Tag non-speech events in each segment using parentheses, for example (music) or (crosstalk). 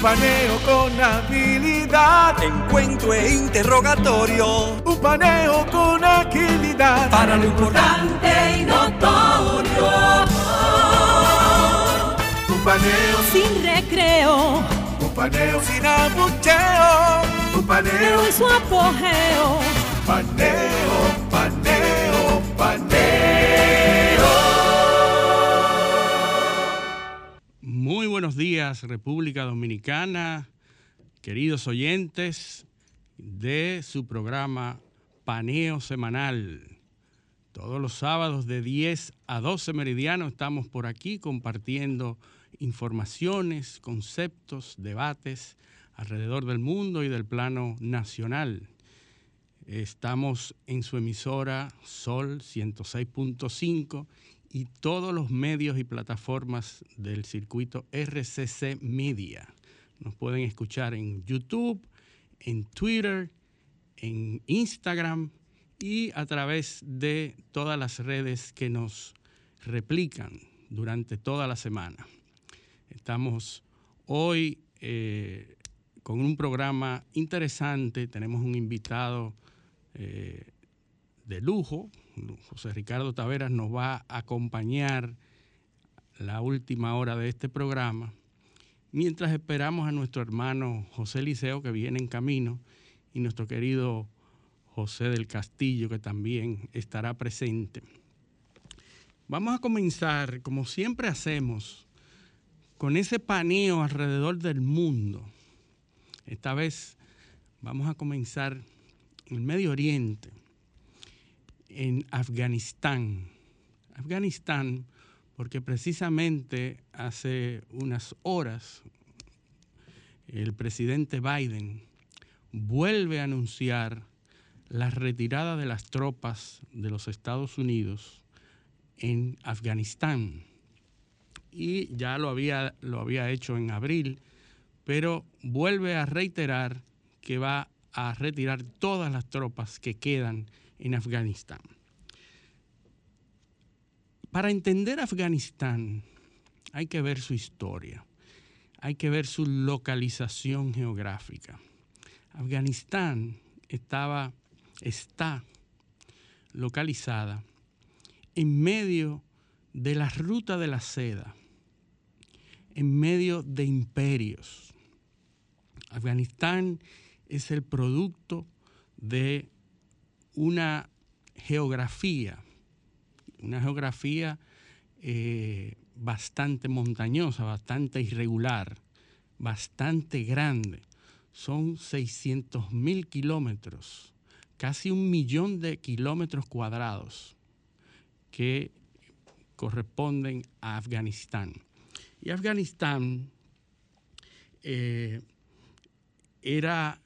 paneo con habilidad. Encuentro e interrogatorio. Un paneo con agilidad. Para lo importante y notorio. Un paneo sin recreo. Un paneo sin abucheo. Un paneo en su apogeo. Paneo, buenos días, República Dominicana, queridos oyentes de su programa Paneo Semanal. Todos los sábados de 10 a 12 meridiano estamos por aquí compartiendo informaciones, conceptos, debates alrededor del mundo y del plano nacional. Estamos en su emisora Sol 106.5 y todos los medios y plataformas del circuito RCC Media. Nos pueden escuchar en YouTube, en Twitter, en Instagram y a través de todas las redes que nos replican durante toda la semana. Estamos hoy eh, con un programa interesante, tenemos un invitado eh, de lujo, José Ricardo Taveras nos va a acompañar la última hora de este programa, mientras esperamos a nuestro hermano José Liceo que viene en camino y nuestro querido José del Castillo que también estará presente. Vamos a comenzar, como siempre hacemos, con ese paneo alrededor del mundo. Esta vez vamos a comenzar en el Medio Oriente en Afganistán. Afganistán, porque precisamente hace unas horas el presidente Biden vuelve a anunciar la retirada de las tropas de los Estados Unidos en Afganistán. Y ya lo había, lo había hecho en abril, pero vuelve a reiterar que va a retirar todas las tropas que quedan en Afganistán. Para entender Afganistán hay que ver su historia, hay que ver su localización geográfica. Afganistán estaba, está localizada en medio de la ruta de la seda, en medio de imperios. Afganistán es el producto de una geografía, una geografía eh, bastante montañosa, bastante irregular, bastante grande. Son 600 mil kilómetros, casi un millón de kilómetros cuadrados que corresponden a Afganistán. Y Afganistán eh, era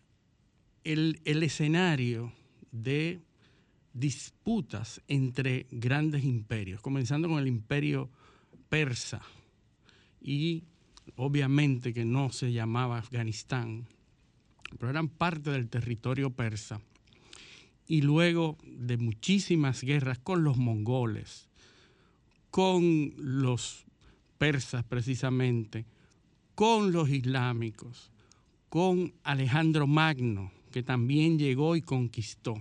el, el escenario de disputas entre grandes imperios, comenzando con el imperio persa y obviamente que no se llamaba Afganistán, pero eran parte del territorio persa. Y luego de muchísimas guerras con los mongoles, con los persas precisamente, con los islámicos, con Alejandro Magno, que también llegó y conquistó.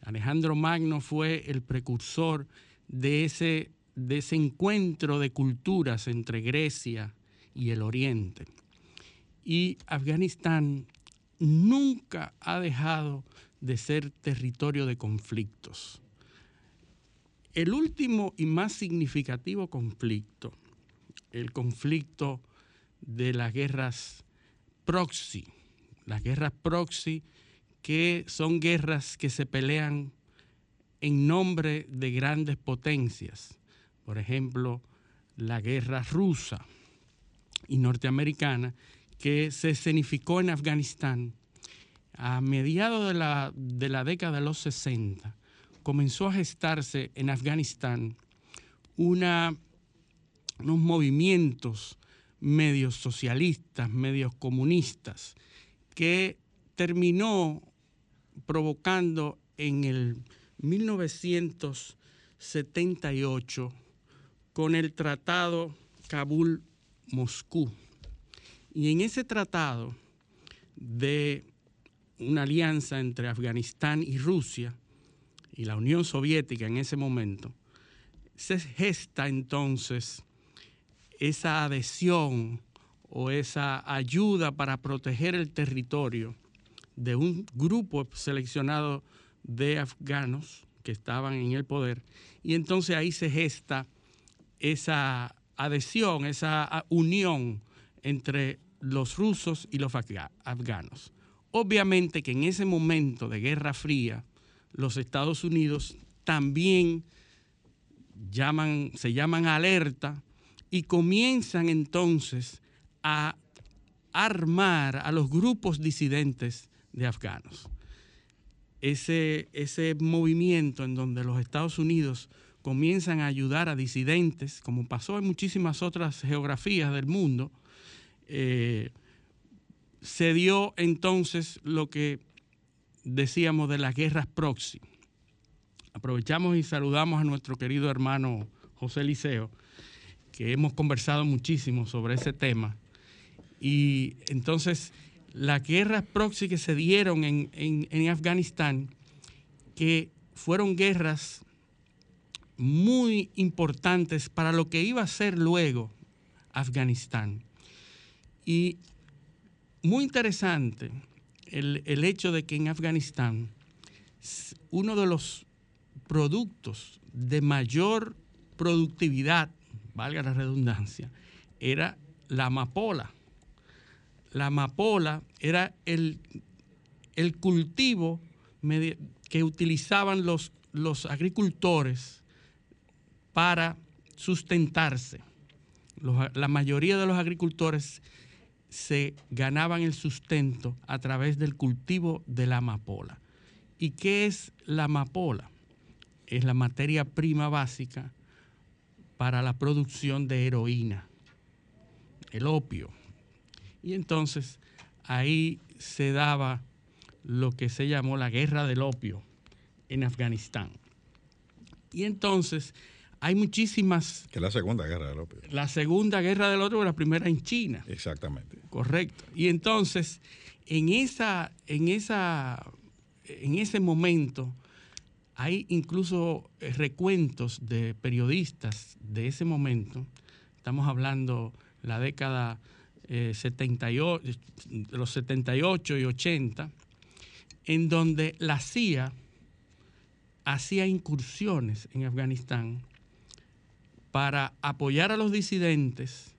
Alejandro Magno fue el precursor de ese, de ese encuentro de culturas entre Grecia y el Oriente. Y Afganistán nunca ha dejado de ser territorio de conflictos. El último y más significativo conflicto, el conflicto de las guerras proxy, las guerras proxy, que son guerras que se pelean en nombre de grandes potencias, por ejemplo, la guerra rusa y norteamericana que se escenificó en Afganistán a mediados de la, de la década de los 60, comenzó a gestarse en Afganistán unos movimientos medios socialistas, medios comunistas, que terminó provocando en el 1978 con el tratado Kabul-Moscú. Y en ese tratado de una alianza entre Afganistán y Rusia y la Unión Soviética en ese momento, se gesta entonces esa adhesión o esa ayuda para proteger el territorio de un grupo seleccionado de afganos que estaban en el poder. Y entonces ahí se gesta esa adhesión, esa unión entre los rusos y los afganos. Obviamente que en ese momento de Guerra Fría, los Estados Unidos también llaman, se llaman alerta y comienzan entonces a armar a los grupos disidentes de afganos. Ese, ese movimiento en donde los Estados Unidos comienzan a ayudar a disidentes, como pasó en muchísimas otras geografías del mundo, eh, se dio entonces lo que decíamos de las guerras proxy. Aprovechamos y saludamos a nuestro querido hermano José Liceo, que hemos conversado muchísimo sobre ese tema. Y entonces las guerras proxy que se dieron en, Afganistán, que fueron guerras muy importantes para lo que iba a ser luego Afganistán. Y muy interesante el, el, hecho de que en Afganistán uno de los productos de mayor productividad valga la redundancia, era la amapola. La amapola era el, el cultivo que utilizaban los, los agricultores para sustentarse. la mayoría de los agricultores se ganaban el sustento a través del cultivo de la amapola. ¿Y qué es la amapola? Es la materia prima básica para la producción de heroína, el opio. Y entonces ahí se daba lo que se llamó la guerra del opio en Afganistán. Y entonces hay muchísimas... Que la segunda guerra del opio. La segunda guerra del opio, la primera en China. Exactamente. Correcto. Y entonces, en, esa, en, esa, en ese momento, hay incluso eh, recuentos de periodistas de ese momento, estamos hablando la década 78, eh, de los 78 y 80, en donde la CIA hacía incursiones en Afganistán para apoyar a los disidentes,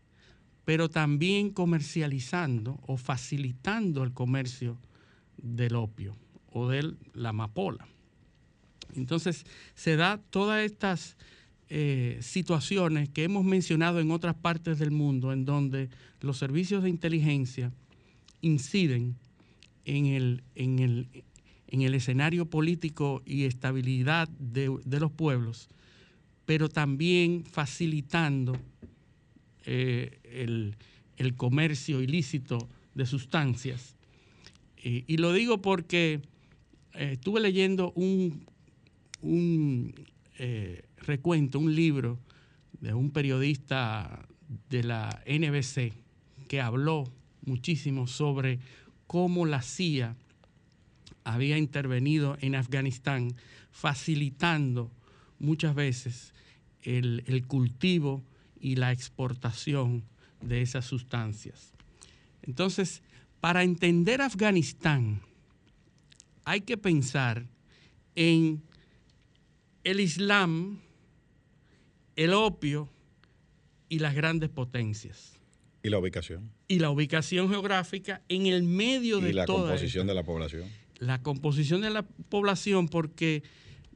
pero también comercializando o facilitando el comercio del opio o de la amapola. Entonces, se da todas estas eh, situaciones que hemos mencionado en otras partes del mundo, en donde los servicios de inteligencia inciden en el, en el, escenario político y estabilidad de, los pueblos, pero también facilitando eh, el, comercio ilícito de sustancias. y lo digo porque eh, estuve leyendo un un eh, recuento, un libro de un periodista de la NBC que habló muchísimo sobre cómo la CIA había intervenido en Afganistán, facilitando muchas veces el, el cultivo y la exportación de esas sustancias. Entonces, para entender Afganistán, hay que pensar en el Islam, el opio y las grandes potencias. ¿Y la ubicación? Y la ubicación geográfica en el medio de ¿Y la composición de la población? La composición de la población porque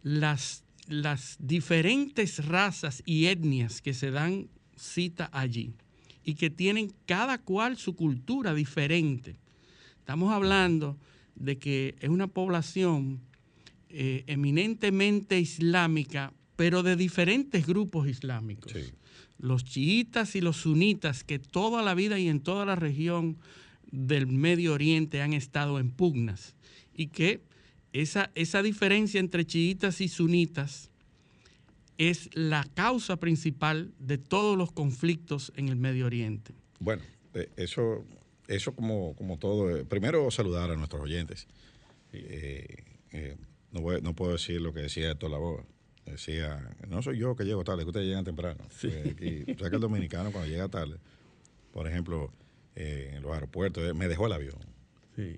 las, las diferentes razas y etnias que se dan cita allí y que tienen cada cual su cultura diferente. Estamos hablando de que es una población eh, eminentemente islámica, pero de diferentes grupos islámicos. Sí. Los chiitas y los sunitas, que toda la vida y en toda la región del Medio Oriente han estado en pugnas, y que esa, esa diferencia entre chiitas y sunitas es la causa principal de todos los conflictos en el Medio Oriente. Bueno, eh, eso, eso como, como todo. eh, primero saludar a nuestros oyentes. Eh, eh, no, voy- no puedo decir lo que decía Héctor Lavoe. Decía, no soy yo que llego tarde, que ustedes llegan temprano. Aquí, o sea que el dominicano cuando llega tarde, por ejemplo, eh, en los aeropuertos, eh, me dejó el avión. Sí.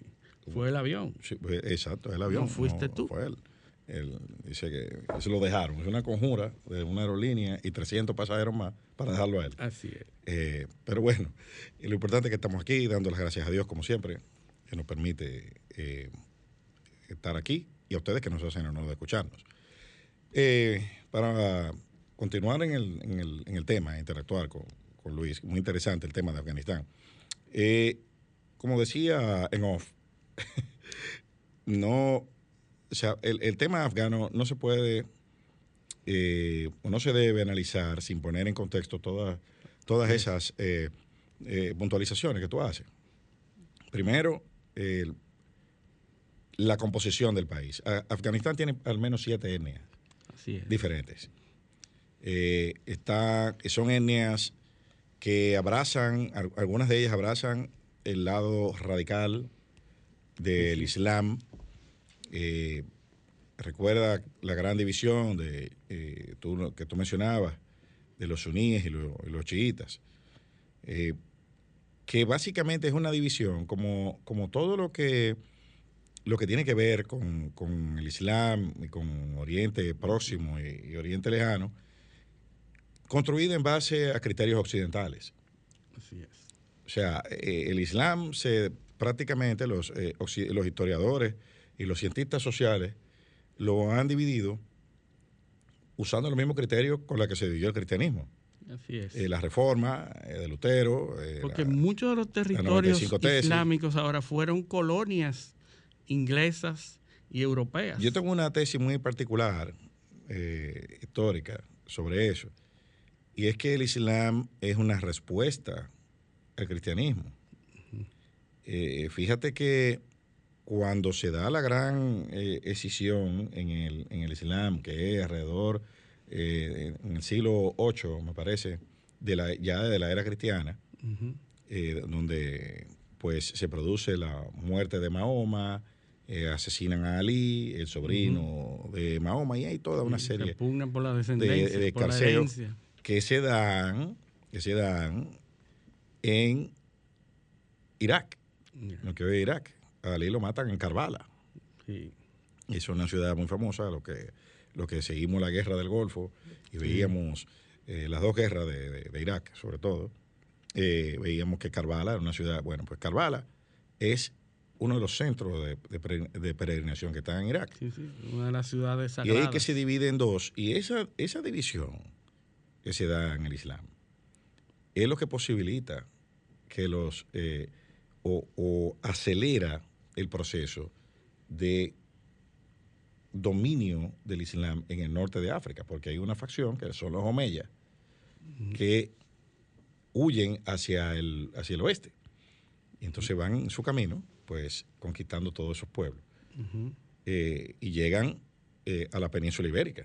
Fue el avión. Sí, pues, exacto, el avión. No fuiste tú. Fue él. Él dice que se lo dejaron. Es una conjura de una aerolínea y 300 pasajeros más para dejarlo a él. Así es. Eh, pero bueno, y lo importante es que estamos aquí dando las gracias a Dios, como siempre, que nos permite eh, estar aquí y a ustedes que nos hacen el honor de escucharnos. Eh, para continuar en el, en el- en el tema, interactuar con, con Luis, muy interesante el tema de Afganistán. Eh, como decía en off, (laughs) no, o sea, el, el tema afgano no se puede eh, o no se debe analizar sin poner en contexto todas todas esas eh, puntualizaciones que tú haces. Primero, la composición del país. A- Afganistán tiene al menos siete etnias Así es. diferentes. Eh, está, son etnias que abrazan, al- algunas de ellas abrazan el lado radical del Islam. Eh, recuerda la gran división de, eh, tú- que tú mencionabas de los suníes y, lo- y los chiitas, eh, que básicamente es una división como, como todo lo que, lo que tiene que ver con, con el Islam y con Oriente Próximo y, y Oriente Lejano, construida en base a criterios occidentales. Así es. O sea, eh, el Islam se prácticamente los, eh, los historiadores y los cientistas sociales lo han dividido usando los mismos criterios con los que se dividió el cristianismo. Así es. Eh, la reforma eh, de Lutero. eh, Porque la- muchos de los territorios 95 tesis. islámicos ahora fueron colonias inglesas y europeas. Yo tengo una tesis muy particular, eh, histórica, sobre eso. Y es que el Islam es una respuesta al cristianismo. Eh, fíjate que cuando se da la gran eh, escisión en el, en el Islam, que es alrededor eh, en el siglo VIII, me parece, de la, ya de la era cristiana, eh, donde pues se produce la muerte de Mahoma, eh, asesinan a Ali, el sobrino de Mahoma, y hay toda una serie por la descendencia, de por la escarceo. herencia. que se dan, que se dan en Irak, Ya, lo que hoy Irak. A Ali lo matan en Karbala. sí. Es una ciudad muy famosa, lo que, lo que seguimos la guerra del Golfo y veíamos eh, las dos guerras de, de- de Irak, sobre todo, eh, veíamos que Karbala era una ciudad, bueno, pues Karbala es uno de los centros de, de pere- de peregrinación que están en Irak. Sí, sí, una de las ciudades Y sagradas. ahí que se divide en dos. Y esa, esa división que se da en el Islam es lo que posibilita que los eh, o, o acelera el proceso de dominio del Islam en el norte de África, porque hay una facción que son los Omeyas que huyen hacia el, hacia el oeste. Y entonces van en su camino, pues conquistando todos esos pueblos. Eh, y llegan eh, a la península ibérica.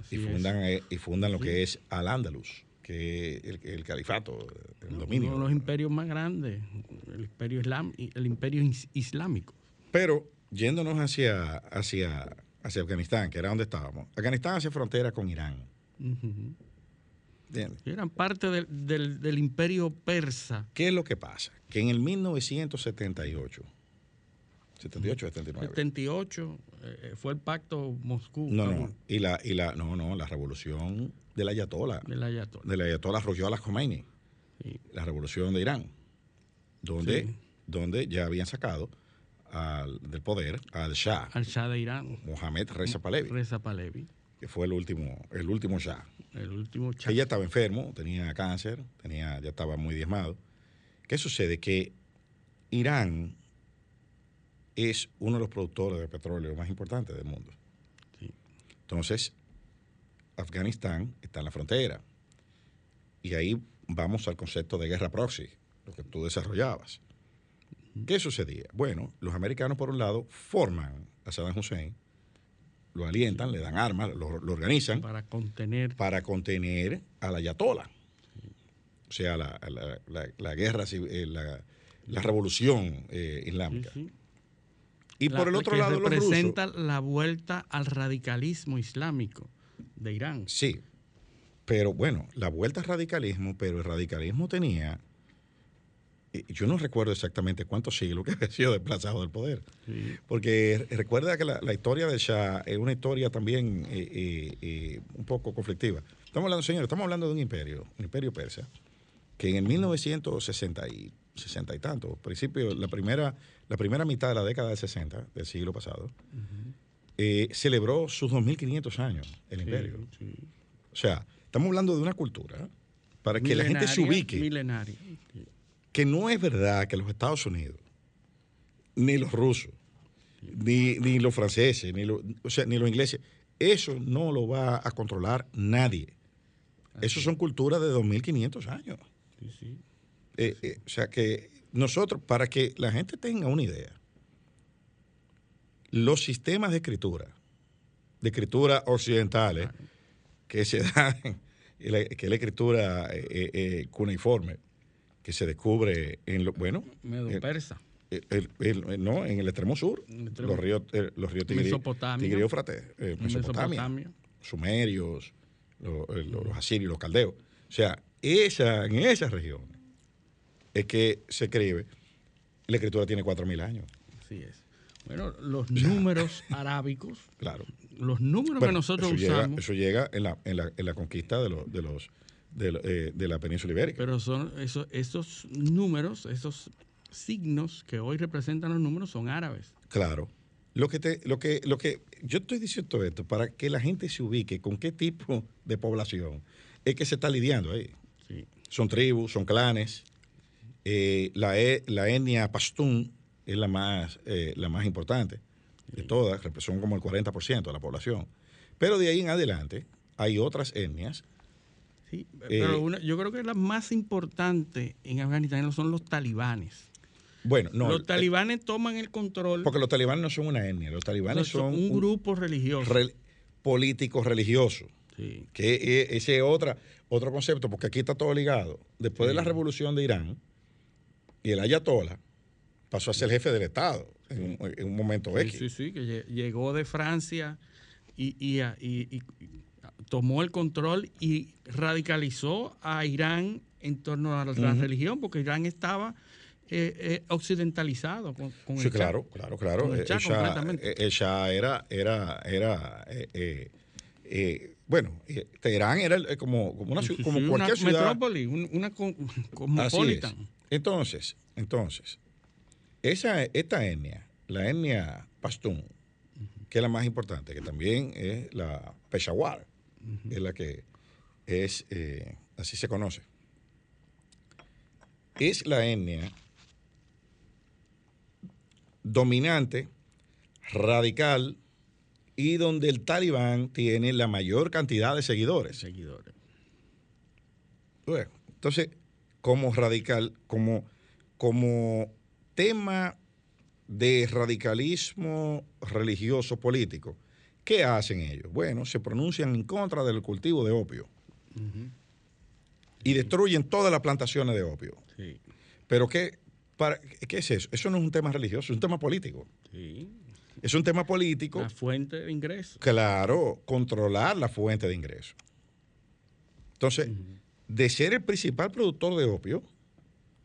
Así y fundan, eh, y fundan lo que es Al-Ándalus, que es el, el califato, el dominio. Uno de los imperios más grandes, el imperio, islam, el imperio is- islámico. Pero yéndonos hacia, hacia, hacia Afganistán, que era donde estábamos, Afganistán hace frontera con Irán. ¿Entiendes? Eran parte del, del- del imperio persa. ¿Qué es lo que pasa? Que en el 1978, 78, 79, 78 eh, fue el pacto Moscú. no, no, y la, y la, no, no, la revolución de la Ayatollah, del Ayatollah. de la Ayatollah Rojala Khomeini. Sí. la revolución de Irán, donde, Sí. donde ya habían sacado del poder al Shah. Al Shah de Irán. Mohamed Reza Pahlavi. Reza Pahlavi. Que fue el último, el último Shah. El último Shah. Ella estaba enfermo, tenía cáncer, tenía, ya estaba muy diezmado. ¿Qué sucede? Que Irán es uno de los productores de petróleo más importantes del mundo. Entonces, Afganistán está en la frontera. Y ahí vamos al concepto de guerra proxy, lo que tú desarrollabas. ¿Qué sucedía? Bueno, los americanos, por un lado, forman a Saddam Hussein, lo alientan, le dan armas, lo, organizan. Para contener. Para contener a la Ayatollah. O sea, la, guerra, eh, la, revolución eh, islámica. Y por el otro lado, representa la vuelta al radicalismo islámico de Irán. Sí, pero bueno, la vuelta al radicalismo, pero el radicalismo tenía, yo no recuerdo exactamente cuántos siglos que (laughs) había sido desplazado del poder. Porque recuerda que la, historia del Shah es una historia también eh, eh, un poco conflictiva. Estamos hablando, señores, estamos hablando de un imperio, un imperio persa, que en el 1960 y, 60 y tanto, principio, la primera, la primera mitad de la década del 60 del siglo pasado, celebró sus 2.500 años el imperio. O sea, Estamos hablando de una cultura para que la gente se ubique. Milenaria. Que no es verdad que los Estados Unidos, ni los rusos, ni, los franceses, ni, o sea, ni los ingleses, eso no lo va a controlar nadie. Eso son culturas de 2.500 años. Eh, eh, o sea que nosotros, para que la gente tenga una idea, los sistemas de escritura, de escritura occidentales, que se (laughs) da, que es la escritura eh, eh, cuneiforme, que se descubre en lo, bueno. Medio persa. no, en el extremo sur, los ríos, los ríos Tigre, Tigre Mesopotamia, sumerios, los, asirios, los caldeos. O sea, esa, en esa región es que se escribe. La escritura tiene 4.000 años. Así es. Bueno, los números arábicos. (laughs) Claro. Los números que nosotros usamos. eso llega en la, en la, en la conquista de, los de, los, de, eh, de, la península ibérica. Pero son esos, esos números, esos signos que hoy representan los números son árabes. Claro. Lo que, te, lo que, lo que yo estoy diciendo esto para que la gente se ubique con qué tipo de población es que se está lidiando ahí. Sí. Son tribus, son clanes. Eh, la, e, la etnia pastún es la más, eh, la más importante de todas, representan como el 40% de la población. Pero de ahí en adelante hay otras etnias. Sí, pero eh, yo creo que la más importante en Afganistán son los talibanes. Bueno, no. Los talibanes toman el control. Porque los talibanes no son una etnia, los talibanes son, un, grupo religioso. político religioso. Sí. Que e, ese es otra, otro concepto, porque aquí está todo ligado. Después de la revolución de Irán y el Ayatollah, pasó a ser jefe del Estado en, un momento X. Sí, sí, que llegó de Francia y, tomó el control y radicalizó a Irán en torno a la, religión, porque Irán estaba eh, eh, occidentalizado con, sí, claro, claro, claro. Ella, era, era, era eh, bueno, Teherán era como, como, una, como cualquier ciudad. Metrópoli, una, cosmopolitan. Entonces, entonces, esa, esta etnia, la etnia pastún, que es la más importante, que también es la Peshawar, es la que es, eh, así se conoce, es la etnia dominante, radical y donde el talibán tiene la mayor cantidad de seguidores. Seguidores. entonces, como radical, como, como tema de radicalismo religioso político, ¿qué hacen ellos? Bueno, se pronuncian en contra del cultivo de opio y destruyen todas las plantaciones de opio. Pero ¿qué, para, ¿qué es eso? Eso no es un tema religioso, es un tema político. Es un tema político. La fuente de ingreso. Claro, controlar la fuente de ingreso. Entonces, de ser el principal productor de opio,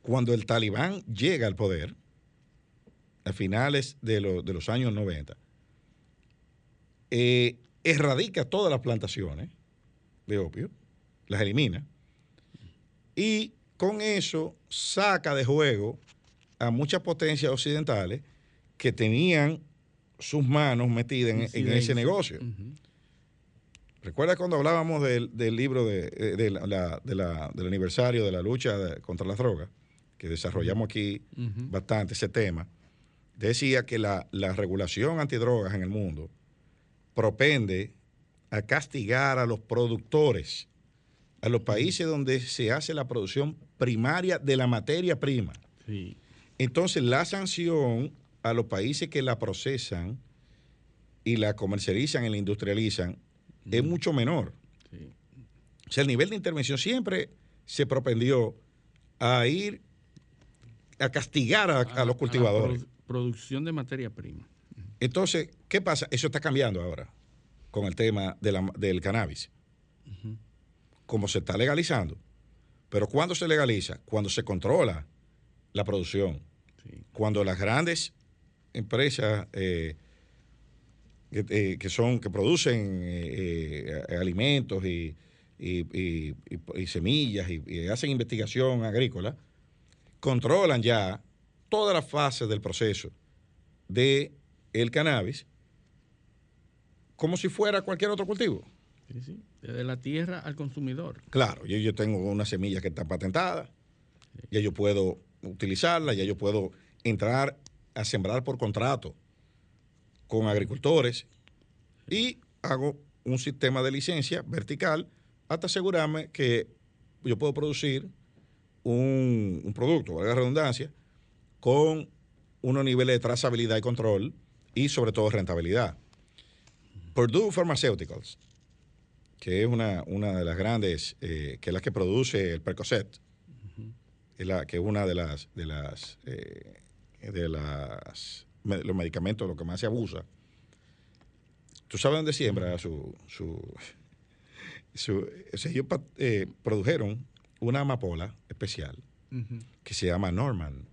cuando el talibán llega al poder, a finales de, los años 90, eh, erradica todas las plantaciones de opio, las elimina, y con eso saca de juego a muchas potencias occidentales que tenían sus manos metidas en, en ese negocio. Ujú. ¿Recuerda cuando hablábamos del, del libro de, eh, de la- la- de la- del aniversario de la lucha contra las drogas, que desarrollamos aquí bastante ese tema? Decía que la, la regulación antidrogas en el mundo propende a castigar a los productores, a los países donde se hace la producción primaria de la materia prima. Sí. Entonces, la sanción a los países que la procesan y la comercializan y la industrializan es mucho menor. Sí. O sea, el nivel de intervención siempre se propendió a ir a castigar a, a los la cultivadores. produ- producción de materia prima. Entonces, ¿qué pasa? Eso está cambiando ahora con el tema de la- del cannabis. Como se está legalizando. Pero ¿cuándo se legaliza? Cuando se controla la producción. Sí. Cuando las grandes empresas eh, que, eh, que son que producen eh, alimentos y, y- y- y- y semillas y, y hacen investigación agrícola controlan ya todas las fases del proceso de el cannabis como si fuera cualquier otro cultivo. Sí, sí. Desde la tierra al consumidor. Claro, yo, yo tengo una semilla que está patentada, ya yo puedo utilizarla, ya yo puedo entrar a sembrar por contrato con agricultores y hago un sistema de licencia vertical hasta asegurarme que yo puedo producir un, un producto, valga la redundancia, con unos niveles de trazabilidad y control y sobre todo rentabilidad. Purdue Pharmaceuticals, que es una, una de las grandes, eh, que es la que produce el Percocet, es la, que es una de las de las eh, de las me- los medicamentos lo que más se abusa. ¿Tú sabes dónde siembra su su, su o sea, ellos eh, produjeron una amapola especial que se llama Norman.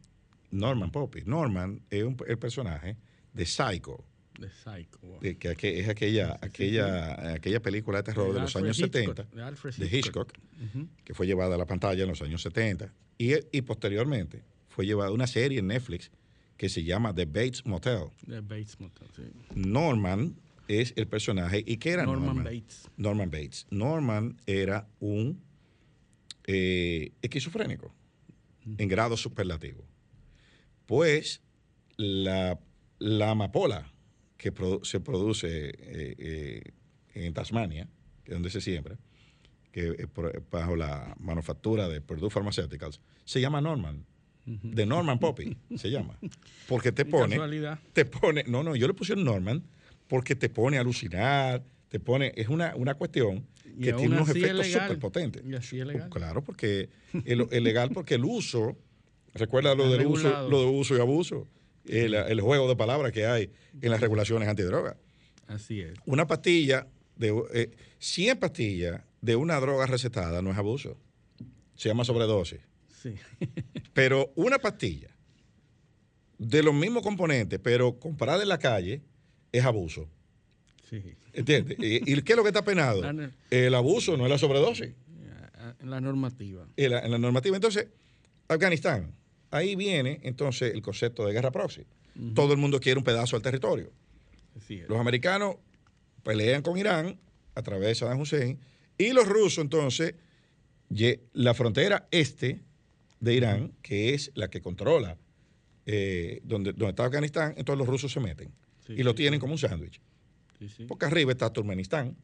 Norman Poppy. Norman es un- el personaje de Psycho, De Psycho. wow. de que, que es aquella, aquella, aquella película de terror de, los Alfred años Hitchcock, 70, de Alfred de Hitchcock, Ujú. que fue llevada a la pantalla en los años 70. Y, y posteriormente fue llevada una serie en Netflix que se llama The Bates Motel. De Bates Motel, sí. Norman es el personaje. ¿Y qué era Norman? Norman Bates. Norman Bates. Norman era un eh, esquizofrénico en grado superlativo. Pues la, la amapola que produ- se produce eh, eh, en Tasmania, que es donde se siembra, que es bajo la manufactura de Purdue Pharmaceuticals, se llama Norman. De Norman Poppy se llama. Porque te pone casualidad. te pone, no, no, yo le puse Norman porque te pone a alucinar, te pone, es una, una cuestión Y que tiene unos es efectos súper potentes. Y así es legal. Claro, porque el legal, porque el uso, recuerda lo del uso, lo de uso y abuso, el, el juego de palabras que hay en las regulaciones antidrogas. Así es. Una pastilla, de eh, 100 pastillas de una droga recetada no es abuso, se llama sobredosis. Sí. (laughs) Pero una pastilla de los mismos componentes, pero comprada en la calle, es abuso. sí. ¿Entiendes? (laughs) ¿Y, y qué es lo que está penado? El abuso, no es la sobredosis. Ah, La normativa. En la, en la normativa. Entonces, Afganistán, ahí viene entonces el concepto de guerra proxy. Todo el mundo quiere un pedazo del territorio. Los americanos pelean con Irán a través de Saddam Hussein y los rusos entonces, la frontera este de Irán, que es la que controla eh, donde, donde está Afganistán, entonces los rusos se meten Sí, y lo sí, tienen sí. como un sándwich. Porque arriba está Turkmenistán,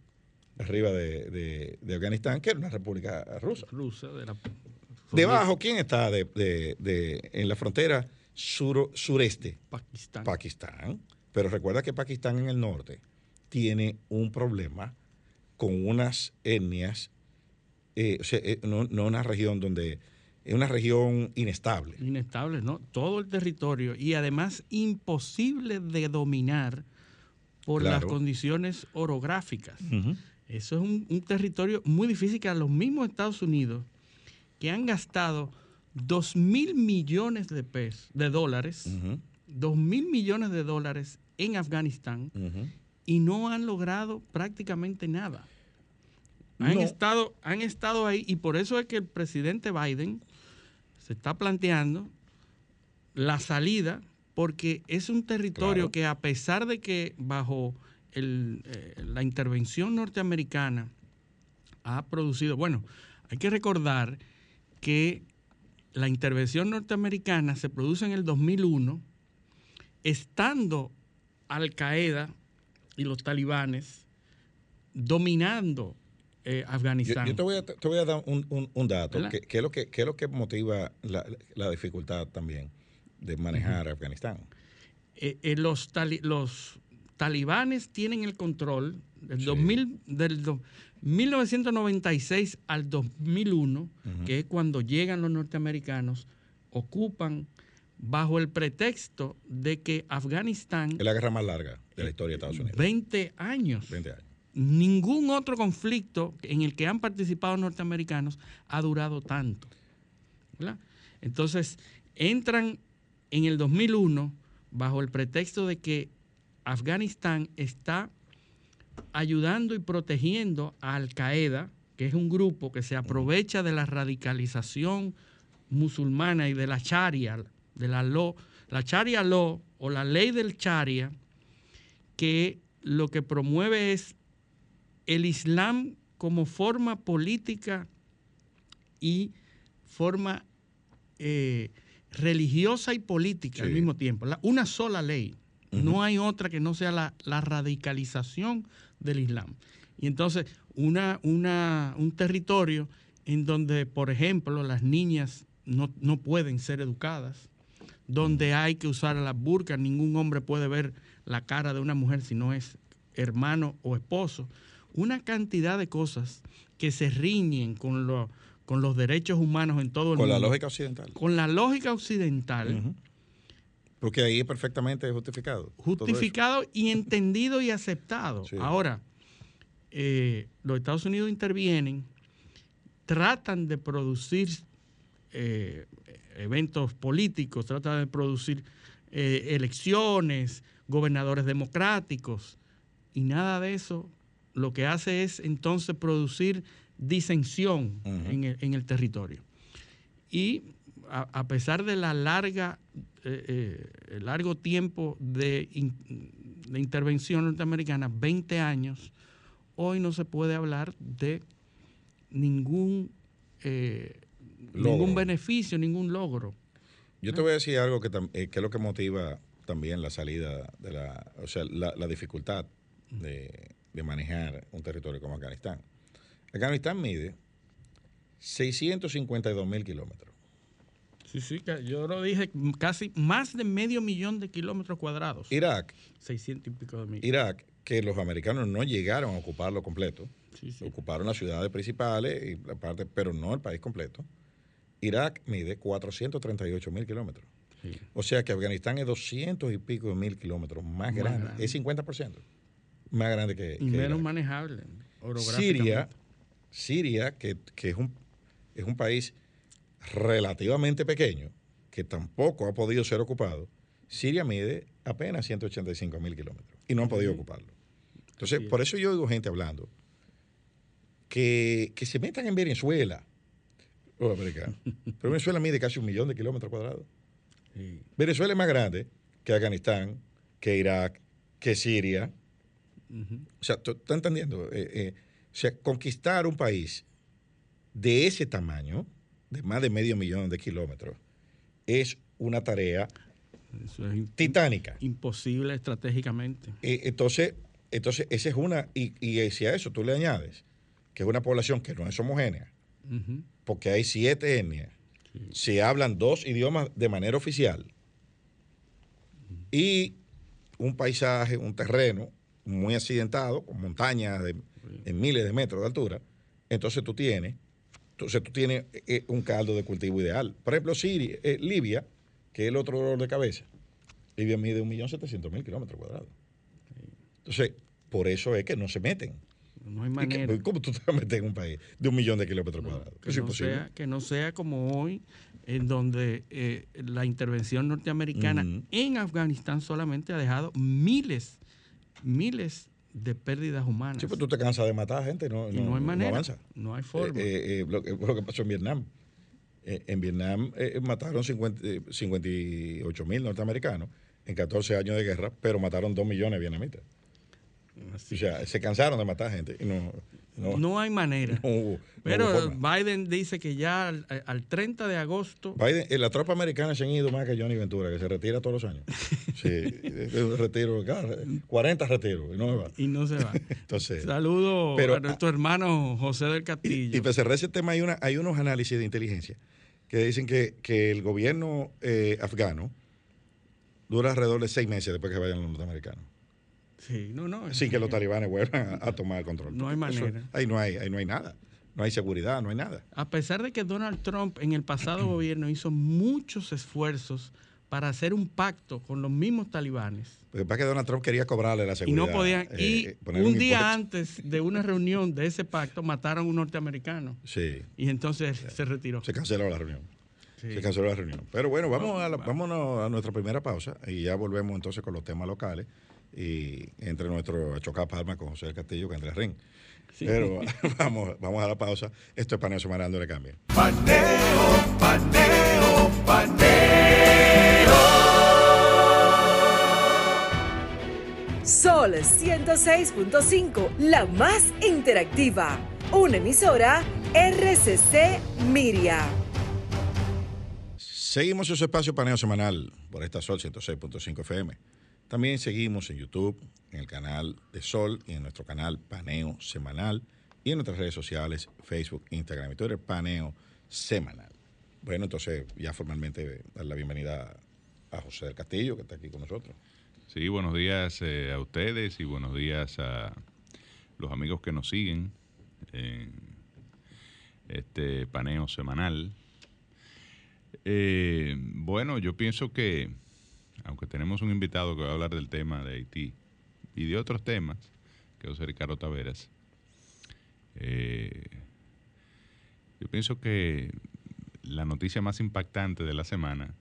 arriba de, de- de Afganistán, que era una república rusa. Rusa de la. Debajo, ¿quién está de, de- de- en la frontera suro- sureste? Pakistán. Pakistán. Pero recuerda que Pakistán en el norte tiene un problema con unas etnias, eh, o sea, eh, no, no una región donde, es una región inestable. Inestable, ¿no? Todo el territorio y además imposible de dominar por las condiciones orográficas. Eso es un, un territorio muy difícil que a los mismos Estados Unidos, que han gastado 2 mil millones de pesos, de dólares, Ujú, 2 mil millones de dólares en Afganistán y no han logrado prácticamente nada. Han, No. estado, han estado ahí y por eso es que el presidente Biden se está planteando la salida porque es un territorio que a pesar de que bajo eh, la intervención norteamericana ha producido, bueno, hay que recordar que la intervención norteamericana se produce en el 2001, estando Al Qaeda y los talibanes dominando eh, Afganistán. Yo, te, voy a, dar un, dato, que, es lo que, es lo que motiva la, dificultad también de manejar Afganistán. Eh, eh, los, los talibanes tienen el control del, 2000, del 1996 al 2001, que es cuando llegan los norteamericanos, ocupan bajo el pretexto de que Afganistán... Es la guerra más larga de la historia de Estados Unidos. 20 años. 20 años. Ningún otro conflicto en el que han participado norteamericanos ha durado tanto. Entonces, entran en el 2001 bajo el pretexto de que Afganistán está ayudando y protegiendo a Al Qaeda, que es un grupo que se aprovecha de la radicalización musulmana y de la Sharia, de la la Sharia law o la ley del Sharia, que lo que promueve es el Islam como forma política y forma eh, religiosa y política al mismo tiempo. una sola ley. No hay otra que no sea la, radicalización del Islam. Y entonces, una, una, un territorio en donde, por ejemplo, las niñas no, no pueden ser educadas, donde hay que usar las burcas, ningún hombre puede ver la cara de una mujer si no es hermano o esposo. Una cantidad de cosas que se riñen con, lo, con los derechos humanos en todo el mundo. Con la lógica occidental. Con la lógica occidental. Porque ahí es perfectamente justificado. Justificado y entendido y aceptado. Ahora, eh, los Estados Unidos intervienen, tratan de producir eh, eventos políticos, tratan de producir eh, elecciones, gobernadores democráticos, y nada de eso lo que hace es entonces producir disensión en, el, territorio. Y a, pesar de la larga, eh, eh, largo tiempo de, intervención norteamericana, 20 años, hoy no se puede hablar de ningún, eh, ningún beneficio, ningún logro. Yo te voy a decir algo que, es lo que motiva también la salida de la, o sea, la dificultad de, de manejar un territorio como Afganistán. Afganistán mide 652 mil kilómetros. Sí, sí, yo lo dije, casi más de medio millón de kilómetros cuadrados. Irak. 600 y pico de mil. Irak, que los americanos no llegaron a ocuparlo completo. Ocuparon las ciudades principales, y la parte, pero no el país completo. Irak mide 438 mil kilómetros. O sea que Afganistán es 200 y pico de mil kilómetros más, grande. Es 50% más grande que. Y menos manejable. Siria, Siria que, es, un, es un país relativamente pequeño, que tampoco ha podido ser ocupado. Siria mide apenas 185 mil kilómetros y no han podido ocuparlo. Entonces, por eso yo oigo gente hablando que, se metan en Venezuela. Oh, (laughs) Pero Venezuela mide casi un millón de kilómetros cuadrados. Venezuela es más grande que Afganistán, que Irak, que Siria, o sea, ¿tú estás entendiendo? Eh, eh, o sea, conquistar un país de ese tamaño, de más de medio millón de kilómetros, es una tarea titánica. Imposible estratégicamente. Eh, entonces, entonces, esa es una, y, y, si a eso tú le añades que es una población que no es homogénea, porque hay siete etnias, se hablan dos idiomas de manera oficial, y un paisaje, un terreno muy accidentado, con montañas de, en miles de metros de altura, entonces tú tienes, entonces tú tienes eh, un caldo de cultivo ideal. Por ejemplo, Siria, eh, Libia, que es el otro dolor de cabeza, Libia mide 1.700.000 kilómetros cuadrados. Entonces, por eso es que no se meten. No hay manera. ¿Cómo tú te vas a meter en un país de un millón de kilómetros cuadrados? Que, no sea, que no sea como hoy, en donde eh, la intervención norteamericana en Afganistán solamente ha dejado miles miles de pérdidas humanas. Sí, pues tú te cansas de matar gente, no, no, no hay manera, no avanza. No hay forma. Eh, eh, lo, que pasó en Vietnam. Eh, en Vietnam mataron 50, 58 mil norteamericanos. en 14 años de guerra, pero mataron 2 millones de vietnamitas. O sea, se cansaron de matar gente. Y no, no, hay manera. (laughs) Pero Biden dice que ya al, 30 de agosto. Biden, eh, la tropa americana se han ido más que Johnny Ventura, que se retira todos los años. (laughs) sí, retiro, 40 retiros y no se va. Y no se va. (laughs) Entonces, Saludo a nuestro hermano José del Castillo. Y, y cerrar ese tema, hay, una, hay unos análisis de inteligencia que dicen que, que el gobierno eh, afgano dura alrededor de seis meses después que vayan los norteamericanos. Sí, no, no. Sin que los talibanes vuelvan a, tomar el control. No hay manera. ahí, no hay, ahí no hay nada. No hay seguridad, no hay nada. A pesar de que Donald Trump en el pasado (clears throat) gobierno hizo muchos esfuerzos para hacer un pacto con los mismos talibanes. Porque para que Donald Trump quería cobrarle la seguridad. Y no podían. Eh, y eh, un, día antes de una reunión de ese pacto mataron a un norteamericano. Sí. Y entonces se retiró. Se canceló la reunión. Se canceló la reunión. Pero bueno, vamos a vámonos a nuestra primera pausa y ya volvemos entonces con los temas locales y entre nuestro Chocá Palma con José del Castillo, que Andrés Ren. Pero (laughs) vamos, vamos a la pausa. Esto es Paneo Semanal, no le. Paneo, paneo, paneo. Sol 106.5, la más interactiva. Una emisora RCC Miria. Seguimos en su espacio paneo semanal por esta Sol 106.5 FM. También seguimos en YouTube, en el canal de Sol y en nuestro canal Paneo Semanal y en nuestras redes sociales, Facebook, Instagram y Twitter, Paneo Semanal. Bueno, entonces ya formalmente dar la bienvenida a José del Castillo, que está aquí con nosotros. Sí, buenos días eh, a ustedes y buenos días a los amigos que nos siguen en este paneo semanal. Eh, bueno, yo pienso que aunque tenemos un invitado que va a hablar del tema de Haití y de otros temas, que es Ricardo Taveras, eh, yo pienso que la noticia más impactante de la semana,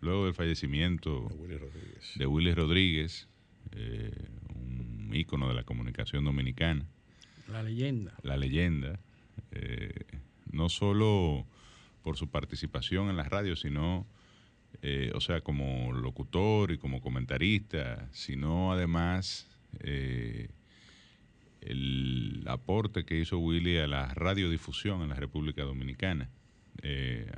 luego del fallecimiento de Willy Rodríguez, eh, un ícono de la comunicación dominicana. La leyenda. La leyenda. Eh, no solo por su participación en las radios, sino eh, o sea, como locutor y como comentarista, sino además eh, el aporte que hizo Willy a la radiodifusión en la República Dominicana. Eh,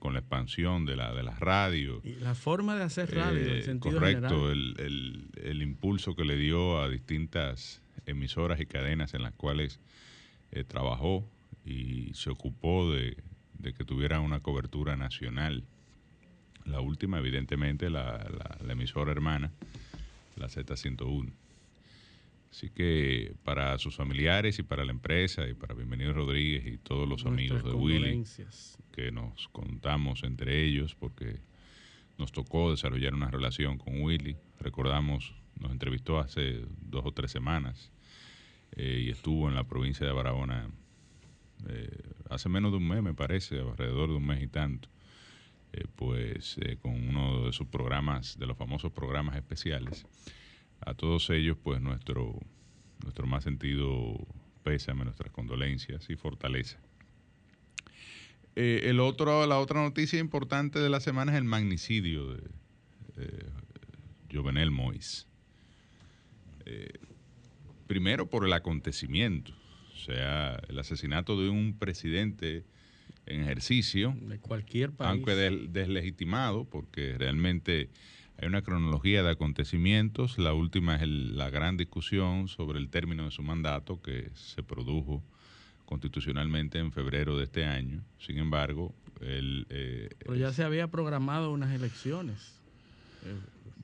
con la expansión de la de las radios. Y la forma de hacer radio, en sentido Correcto, El, el, el, impulso que le dio a distintas emisoras y cadenas en las cuales trabajó y se ocupó de, de que tuviera una cobertura nacional la última, evidentemente, la, emisora hermana, la Z101. Así que para sus familiares y para la empresa y para Bienvenido Rodríguez y todos los amigos de Willy que nos contamos entre ellos porque nos tocó desarrollar una relación con Willy. Recordamos, nos entrevistó hace dos o tres semanas eh, y estuvo en la provincia de Barahona eh, hace menos de un mes, me parece, alrededor de un mes y tanto. Eh, pues eh, con uno de sus programas, de los famosos programas especiales. A todos ellos, pues nuestro, nuestro más sentido pésame, nuestras condolencias y fortaleza. Eh, el otro, la otra noticia importante de la semana es el magnicidio de Jovenel Mois. primero por el acontecimiento, o sea, el asesinato de un presidente en ejercicio. De cualquier país. Aunque deslegitimado, porque realmente hay una cronología de acontecimientos. La última es la gran discusión sobre el término de su mandato que se produjo constitucionalmente en febrero de este año. Sin embargo, él... Eh, Pero ya se había programado unas elecciones. Eh,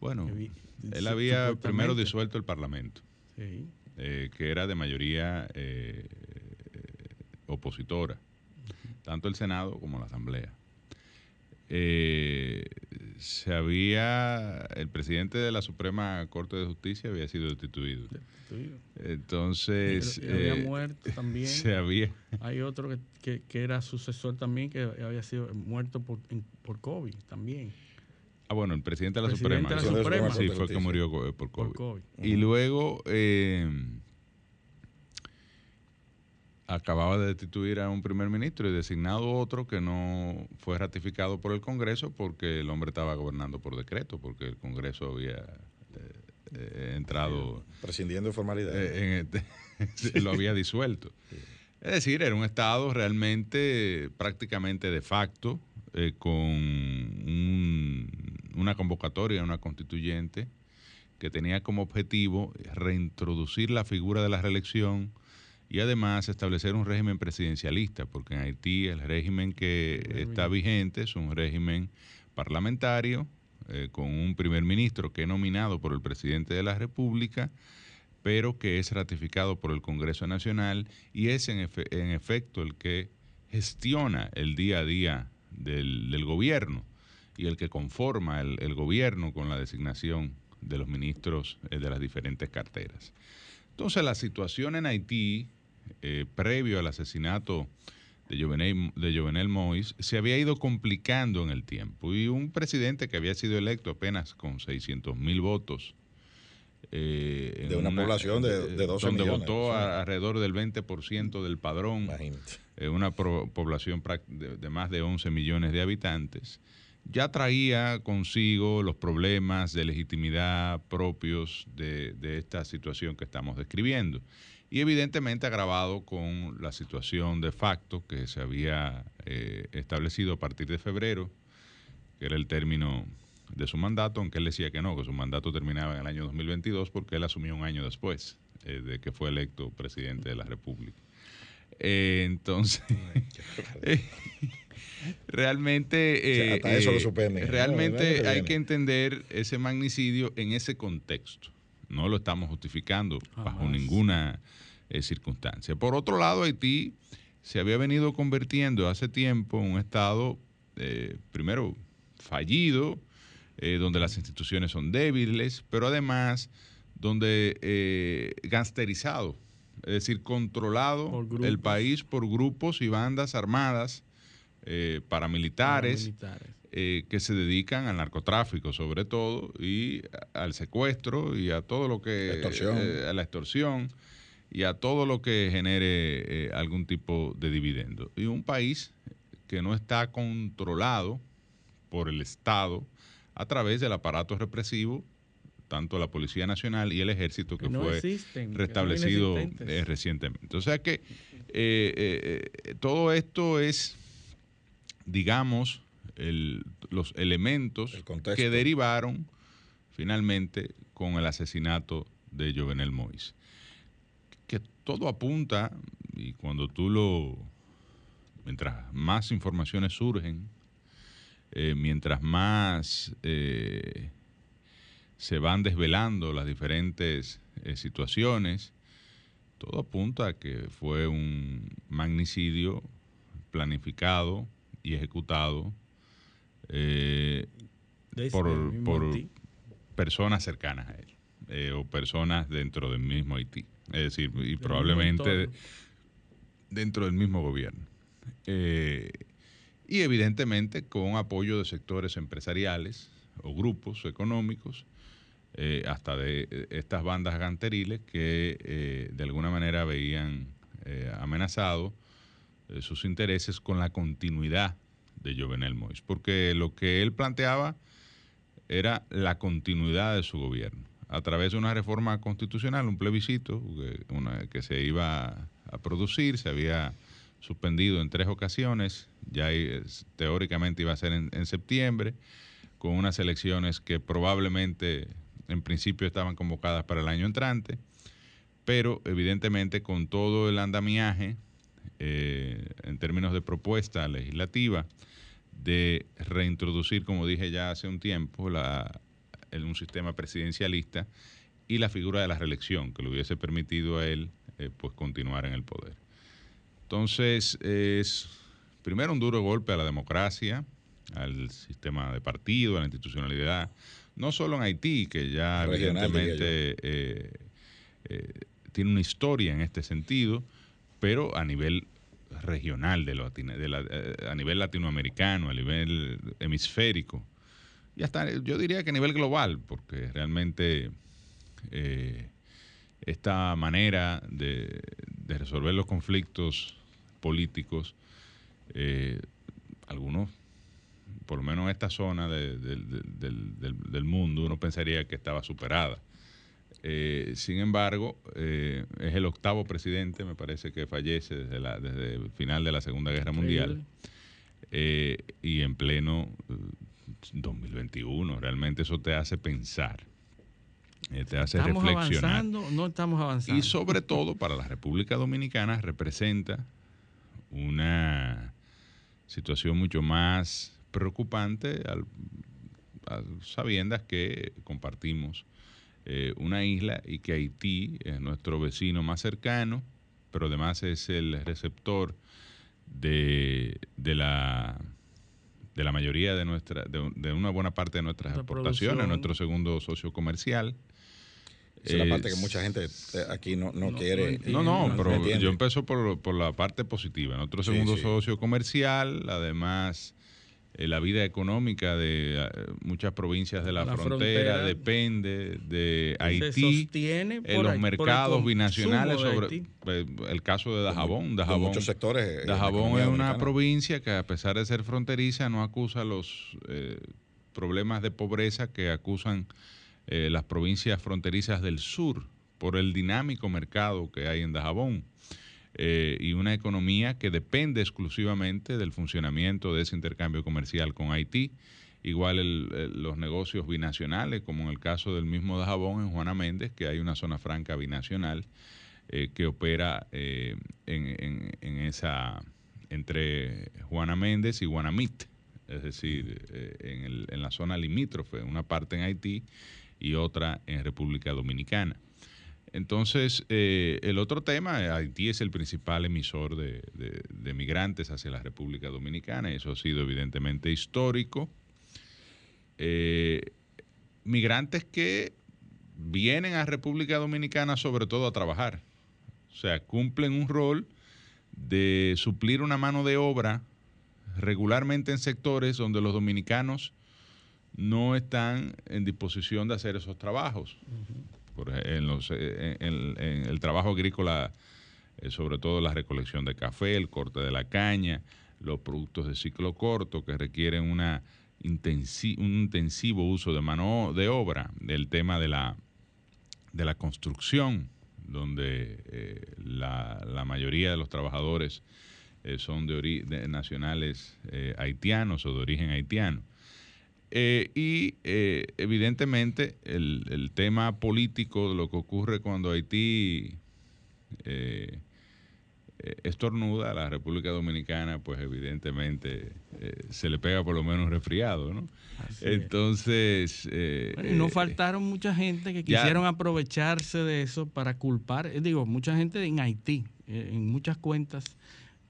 bueno, él había primero disuelto el Parlamento, eh, que era de mayoría opositora tanto el Senado como la Asamblea. Eh, se había, el presidente de la Suprema Corte de Justicia había sido destituido. Entonces... había eh, muerto también. (laughs) Se había. Hay otro que, que, era sucesor también que había sido muerto por, por COVID también. Ah, bueno, el presidente de la Suprema. Sí, fue que murió por COVID. Y luego... Eh, acababa de destituir a un primer ministro y designado otro que no fue ratificado por el Congreso porque el hombre estaba gobernando por decreto, porque el Congreso había eh, eh, entrado... Prescindiendo de formalidades. Este, (laughs) lo había disuelto. Es decir, era un Estado realmente prácticamente de facto, con una convocatoria, una constituyente, que tenía como objetivo reintroducir la figura de la reelección y además establecer un régimen presidencialista, porque en Haití el régimen que está vigente es un régimen parlamentario eh, con un primer ministro que es nominado por el presidente de la República, pero que es ratificado por el Congreso Nacional y es en, efecto el que gestiona el día a día del, gobierno y el que conforma el gobierno con la designación de los ministros eh, de las diferentes carteras. Entonces, la situación en Haití, eh, previo al asesinato de Jovenel, de Jovenel Moïse, se había ido complicando en el tiempo. Y un presidente que había sido electo apenas con 600 mil votos. Eh, de una, población de, de 12 donde votó alrededor del 20% del padrón, una población de, de, más de 11 millones de habitantes ya traía consigo los problemas de legitimidad propios de, esta situación que estamos describiendo. Y evidentemente agravado con la situación de facto que se había eh, establecido a partir de febrero, que era el término de su mandato, aunque él decía que no, que su mandato terminaba en el año 2022 porque él asumió un año después eh, de que fue electo presidente de la República. Eh, entonces, (laughs) realmente, eh, eh, realmente hay que entender ese magnicidio en ese contexto. No lo estamos justificando bajo ninguna circunstancia. Por otro lado, Haití se había venido convirtiendo hace tiempo en un estado, primero, fallido, donde las instituciones son débiles, pero además donde gangsterizado es decir, controlado el país por grupos y bandas armadas eh, paramilitares, eh, que se dedican al narcotráfico sobre todo y al secuestro y a todo lo que... Eh, a la extorsión y a todo lo que genere algún tipo de dividendo. Y un país que no está controlado por el Estado a través del aparato represivo tanto la Policía Nacional y el Ejército que fue restablecido eh, recientemente. O sea que eh, eh, todo esto es, digamos, los elementos que derivaron finalmente con el asesinato de Jovenel Moïse. Que todo apunta, y cuando tú lo, mientras más informaciones surgen, mientras más se van desvelando las diferentes eh, situaciones. Todo apunta a que fue un magnicidio planificado y ejecutado eh, por, personas cercanas a él eh, o personas dentro del mismo Haití. Es decir, y probablemente dentro del mismo gobierno. y evidentemente con apoyo de sectores empresariales o grupos económicos eh, hasta de eh, estas bandas ganteriles que eh, de alguna manera veían amenazados sus intereses con la continuidad de Jovenel Moïse, porque lo que él planteaba era la continuidad de su gobierno. A través de una reforma constitucional, un plebiscito que, que se iba a producir, se había suspendido en tres ocasiones, ya teóricamente iba a ser en septiembre, con unas elecciones que probablemente en principio estaban convocadas para el año entrante, pero evidentemente con todo el andamiaje eh, en términos de propuesta legislativa de reintroducir, como dije ya hace un tiempo, la, un sistema presidencialista y la figura de la reelección, que le hubiese permitido a él eh, pues continuar en el poder. Entonces, es primero un duro golpe a la democracia, al sistema de partido, a la institucionalidad, no solo en Haití, que ya evidentemente eh, eh, tiene una historia en este sentido, pero a nivel regional, de, eh, a nivel latinoamericano, a nivel hemisférico, y hasta yo diría que a nivel global, porque realmente esta manera de, resolver los conflictos políticos, algunos, por lo menos en esta zona del, mundo, uno pensaría que estaba superada. Sin embargo, es el octavo presidente, me parece que fallece desde, la, desde el final de la Segunda Guerra Mundial. y en pleno 2021. Realmente eso te hace pensar, eh, te hace ¿Estamos reflexionar. Avanzando, no estamos avanzando. Y sobre todo para la República Dominicana representa una situación mucho más preocupante al, sabiendas que compartimos eh, una isla y que Haití es nuestro vecino más cercano, pero además es el receptor de, de la de la mayoría de nuestra, de, una buena parte de nuestras exportaciones, nuestro segundo socio comercial. es la parte que mucha gente eh, aquí no, quiere. No, no, pero yo empiezo por, por, la parte positiva. Nuestro segundo socio comercial, además eh, la vida económica de eh, muchas provincias de la, frontera, depende de Haití, en los mercados binacionales, sobre eh, el caso de Dajabón. Dajabón muchos sectores. Dajabón es una provincia que a pesar de ser fronteriza no acusa los problemas de pobreza que acusan las provincias fronterizas del sur por el dinámico mercado que hay en Dajabón. Eh, y una economía que depende exclusivamente del funcionamiento de ese intercambio comercial con Haití. Igual los negocios binacionales, como en el caso del mismo Dajabón en Juana Méndez, que hay una zona franca binacional eh, que opera eh, en, esa entre Juana Méndez y Guanamit, es decir, en, en la zona limítrofe, una parte en Haití y otra en República Dominicana. Entonces, eh, el otro tema, Haití es el principal emisor de, migrantes hacia la República Dominicana, eso ha sido evidentemente histórico. Eh, migrantes que vienen a República Dominicana sobre todo a trabajar, o sea, cumplen un rol de suplir una mano de obra regularmente en sectores donde los dominicanos no están en disposición de hacer esos trabajos en, los, eh, en, el trabajo agrícola, eh, sobre todo la recolección de café, el corte de la caña, los productos de ciclo corto que requieren una un intensivo uso de mano de obra, el tema de la, de la construcción, donde eh, la, mayoría de los trabajadores son de, de nacionales haitianos o de origen haitiano. Eh, y eh, evidentemente el, tema político de lo que ocurre cuando Haití eh, estornuda a la República Dominicana, pues evidentemente se le pega por lo menos resfriado, ¿no? Entonces... no faltaron mucha gente que quisieron aprovecharse de eso para culpar, digo, mucha gente en Haití, en muchas cuentas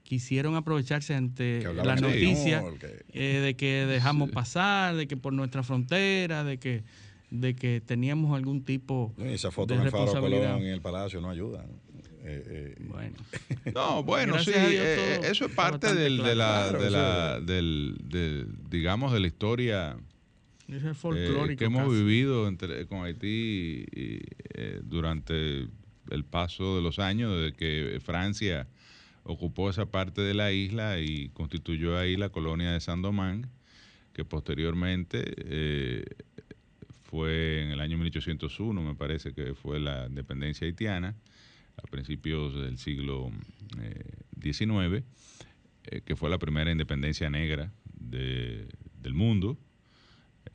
quisieron aprovecharse ante la noticia eh, de que dejamos pasar, de que por nuestra frontera, de que de que teníamos algún tipo de esa foto en el Faro Colón en el Palacio no ayudan. Eh, eh. Bueno. (laughs) No, bueno, sí, eso es parte del, de la, de la del, digamos, de la historia que hemos vivido entre, con Haití durante el paso de los años, desde que Francia ocupó esa parte de la isla y constituyó ahí la colonia de San Domán, que posteriormente eh, fue en el año 1801, me parece que fue la independencia haitiana, a principios del siglo XIX, eh, eh, que fue la primera independencia negra del mundo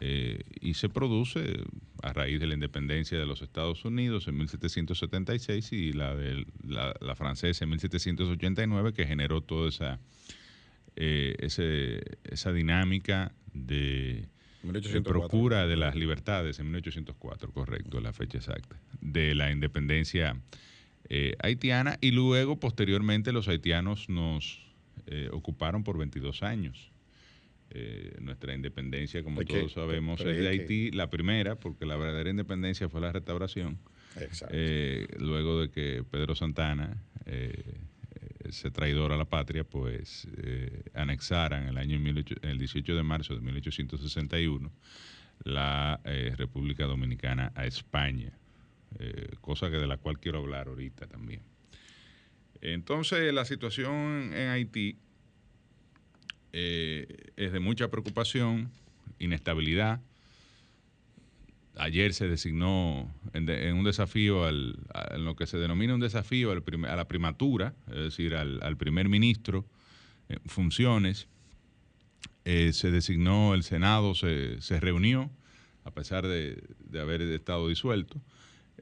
eh, y se produce a raíz de la independencia de los Estados Unidos en 1776 y la, de, la, francesa en 1789 que generó toda esa, eh, esa dinámica de, procura de las libertades en 1804, correcto, la fecha exacta, de la independencia eh, haitiana y luego posteriormente los haitianos nos ocuparon por 22 años. Eh, nuestra independencia, como todos sabemos, es de Haití, la primera, porque la verdadera independencia fue la restauración. Eh, luego de que Pedro Santana, eh, ese traidor a la patria, pues eh, anexara en el año el 18 de marzo de 1861 la República Dominicana a España, cosa que de la cual quiero hablar ahorita también. Entonces, la situación en Haití eh, es de mucha preocupación, inestabilidad. Ayer se designó en, un desafío, al, en lo que se denomina un desafío a la primatura, es decir, al, primer ministro en funciones. Eh, se designó, el Senado se, se reunió, a pesar de, de haber estado disuelto,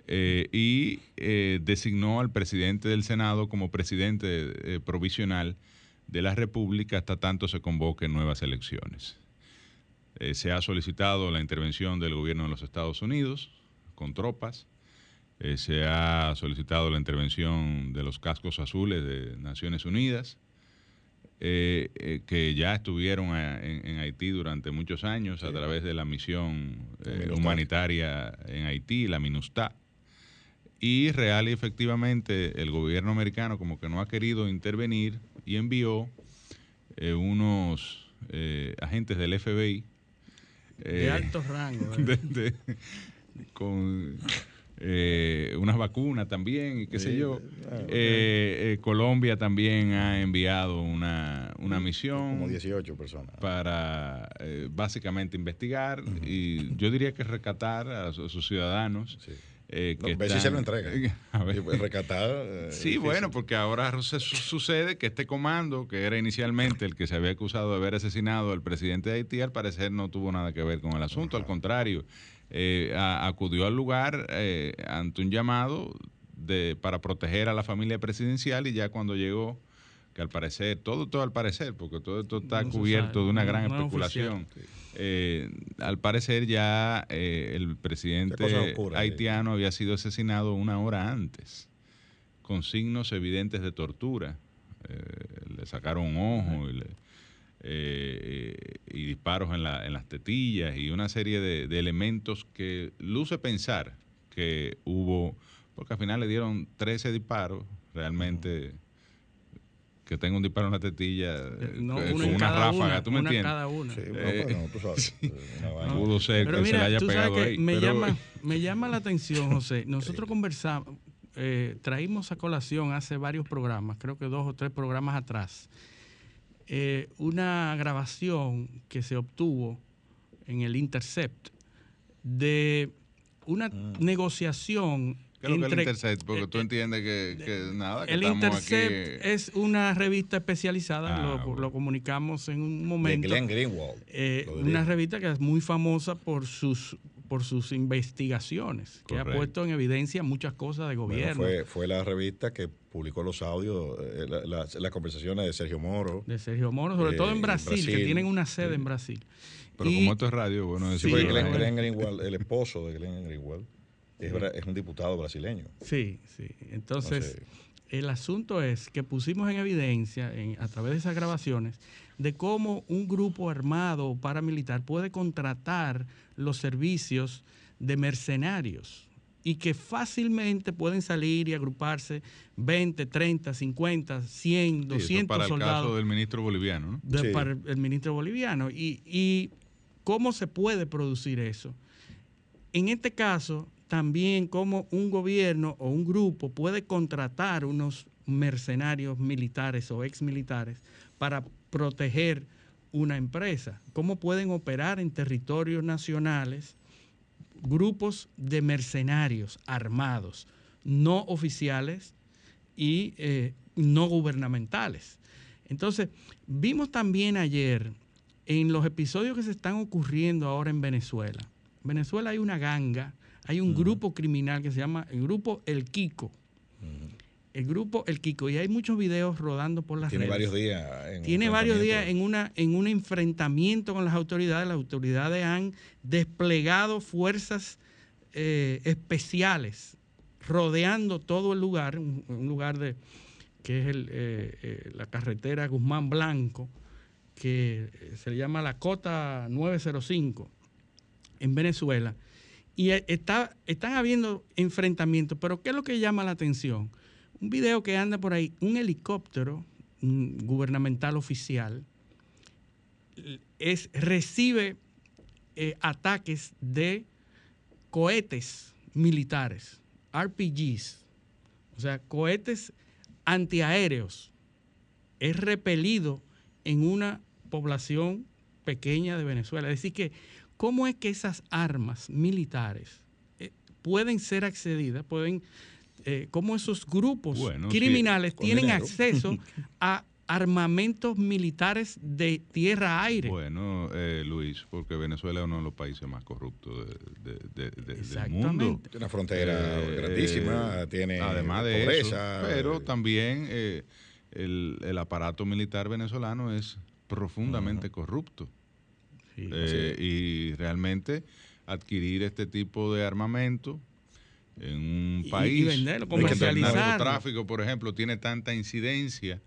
eh, y designó al presidente del Senado como presidente provisional de la República hasta tanto se convoquen nuevas elecciones. Eh, se ha solicitado la intervención del gobierno de los Estados Unidos con tropas. Eh, se ha solicitado la intervención de los cascos azules de Naciones Unidas, eh, que ya estuvieron en, Haití durante muchos años a través de la misión humanitaria en Haití, la MINUSTA. Y real y efectivamente el gobierno americano como que no ha querido intervenir y envió eh, unos eh, agentes del FBI. de eh, alto rango. (laughs) con unas vacunas también y qué sé yo. Colombia también ha enviado una, misión. Como 18 personas. Para básicamente investigar y yo diría que rescatar a, sus ciudadanos. Sí eh, que si se lo entrega. (laughs) A ver. Recatar. Eh, sí, bueno, porque ahora sucede que este comando, que era inicialmente el que se había acusado de haber asesinado al presidente de Haití, al parecer no tuvo nada que ver con el asunto. Al contrario, eh, acudió al lugar eh, ante un llamado de, para proteger a la familia presidencial y ya cuando llegó que al parecer, todo, todo al parecer, porque todo esto está cubierto de una gran especulación. Eh, al parecer ya eh, el presidente haitiano había sido asesinado una hora antes, con signos evidentes de tortura. Eh, le sacaron un ojo y, disparos en, la, en, las tetillas y una serie de, elementos que luce pensar que hubo, porque al final le dieron 13 disparos, realmente que tenga un disparo en la tetilla eh, no, con una ráfaga, ¿tú me entiendes? Cada una. Sí, eh, bueno, tú sabes. (laughs) Pudo ser que se le haya pegado ahí. Me, llama, (laughs) me llama la atención, José. Nosotros conversamos, eh, traímos a colación hace varios programas, creo que dos o tres programas atrás, eh, una grabación que se obtuvo en el Intercept de una mm. negociación ¿Qué es lo que es el Intercept? Porque tú eh, entiendes que, nada, que El Intercept es una revista especializada, ah, lo, comunicamos en un momento. De Glenn Greenwald. Eh, una revista que es muy famosa por sus por sus investigaciones, que ha puesto en evidencia muchas cosas de gobierno. fue, fue la revista que publicó los audios, eh, las conversaciones de Sergio Moro. De Sergio Moro, sobre todo en Brasil, que tienen una sede en Brasil. Pero como esto es radio, bueno, sí, Glenn Greenwald, el esposo de Glenn Greenwald, es, un diputado brasileño. Sí, sí. Entonces, el asunto es que pusimos en evidencia a través de esas grabaciones de cómo un grupo armado o paramilitar puede contratar los servicios de mercenarios y que fácilmente pueden salir y agruparse 20, 30, 50, 100, 200 para el caso del ministro boliviano, ¿no? Para el, ministro boliviano. Y, y cómo se puede producir eso. En este caso, también cómo un gobierno o un grupo puede contratar unos mercenarios militares o exmilitares para proteger una empresa. Cómo pueden operar en territorios nacionales grupos de mercenarios armados, no oficiales y eh, no gubernamentales. Entonces, vimos también ayer en los episodios que se están ocurriendo ahora en Venezuela. En Venezuela hay una ganga hay un grupo criminal que se llama el grupo El Kiko. El grupo El Kiko. Y hay muchos videos rodando por las Tiene redes. Varios días Tiene varios días en, una, en un enfrentamiento con las autoridades. Las autoridades han desplegado fuerzas eh, especiales rodeando todo el lugar, un, lugar de que es el, eh, eh, la carretera Guzmán Blanco, que se llama la Cota 905 en Venezuela y e, está, están habiendo enfrentamientos, pero ¿qué es lo que llama la atención? Un video que anda por ahí, un helicóptero gubernamental oficial es, recibe eh, ataques de cohetes militares, RPGs, o sea, cohetes antiaéreos es repelido en una población pequeña de Venezuela. Es decir, que cómo es que esas armas militares eh, pueden ser accedidas, pueden, eh, cómo esos grupos criminales tienen acceso (laughs) a armamentos militares de tierra-aire. Bueno, eh, Luis, porque Venezuela es uno de los países más corruptos de, del mundo. Tiene una frontera grandísima, tiene además de pobreza. pero también el, el, aparato militar venezolano es profundamente corrupto. Eh, y realmente adquirir este tipo de armamento en un país y venderlo, comercializarlo. el tráfico, por ejemplo, tiene tanta incidencia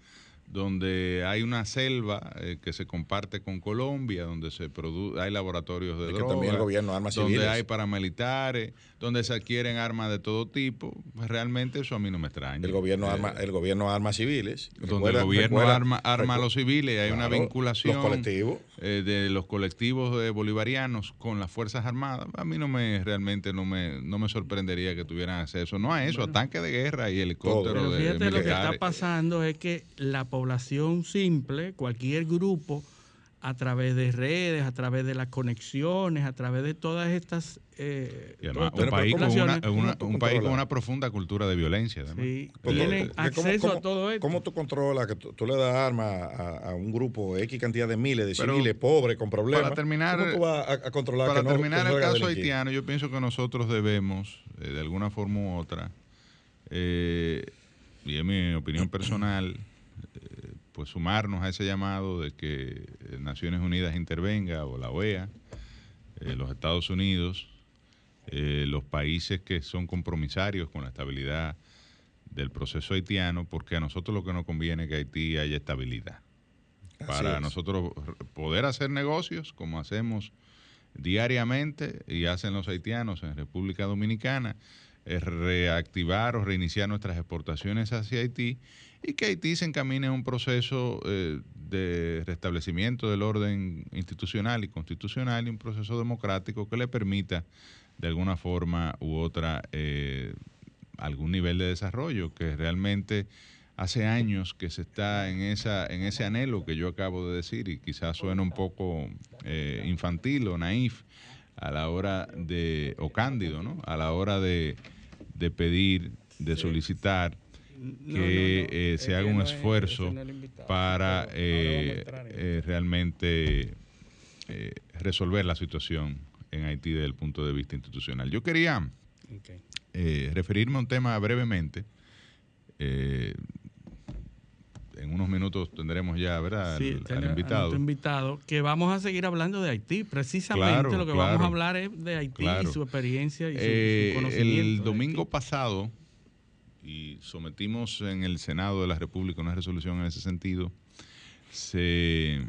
donde hay una selva eh, que se comparte con Colombia, donde se produce, hay laboratorios de drogas, también el gobierno armas donde hay paramilitares, donde se adquieren armas de todo tipo, pues realmente eso a mí no me extraña. El gobierno arma, el gobierno armas civiles, donde el gobierno arma, arma a los civiles, hay una vinculación los colectivos. Eh, de los colectivos de bolivarianos con las fuerzas armadas. A mí no me realmente no me no me sorprendería que tuvieran acceso no a eso, a tanques de guerra y helicópteros. Pero fíjate lo que está pasando es que la población simple, cualquier grupo, a través de redes, a través de las conexiones, a través de todas estas... Eh, un, país con una, profunda cultura de violencia. Sí, tienen acceso a todo esto. ¿Cómo tú controlas que tú, le das armas a, un grupo X cantidad de miles de civiles pobres con problemas? Para terminar, ¿Cómo tú vas a, controlar para terminar el caso haitiano, yo pienso que nosotros debemos, eh, de alguna forma u otra, eh, y es mi opinión personal, pues sumarnos a ese llamado de que eh, Naciones Unidas intervenga o la OEA, eh, los Estados Unidos, eh, los países que son compromisarios con la estabilidad del proceso haitiano, porque a nosotros lo que nos conviene es que Haití haya estabilidad. para nosotros poder hacer negocios como hacemos diariamente y hacen los haitianos en República Dominicana, es reactivar o reiniciar nuestras exportaciones hacia Haití y que Haití se encamine a un proceso eh, de restablecimiento del orden institucional y constitucional y un proceso democrático que le permita de alguna forma u otra eh, algún nivel de desarrollo que realmente hace años que se está en esa en ese anhelo que yo acabo de decir y quizás suena un poco eh, infantil o naif a la hora de o cándido no a la hora de, de pedir de solicitar que eh, se haga un esfuerzo para eh, eh, realmente resolver la situación en Haití desde el punto de vista institucional. Yo quería referirme a un tema brevemente. en unos minutos tendremos ya, ¿verdad? al, invitado. invitado, que vamos a seguir hablando de Haití. Precisamente lo que vamos a hablar es de Haití y su experiencia y su, conocimiento. El domingo pasado y sometimos en el Senado de la República una resolución en ese sentido, se,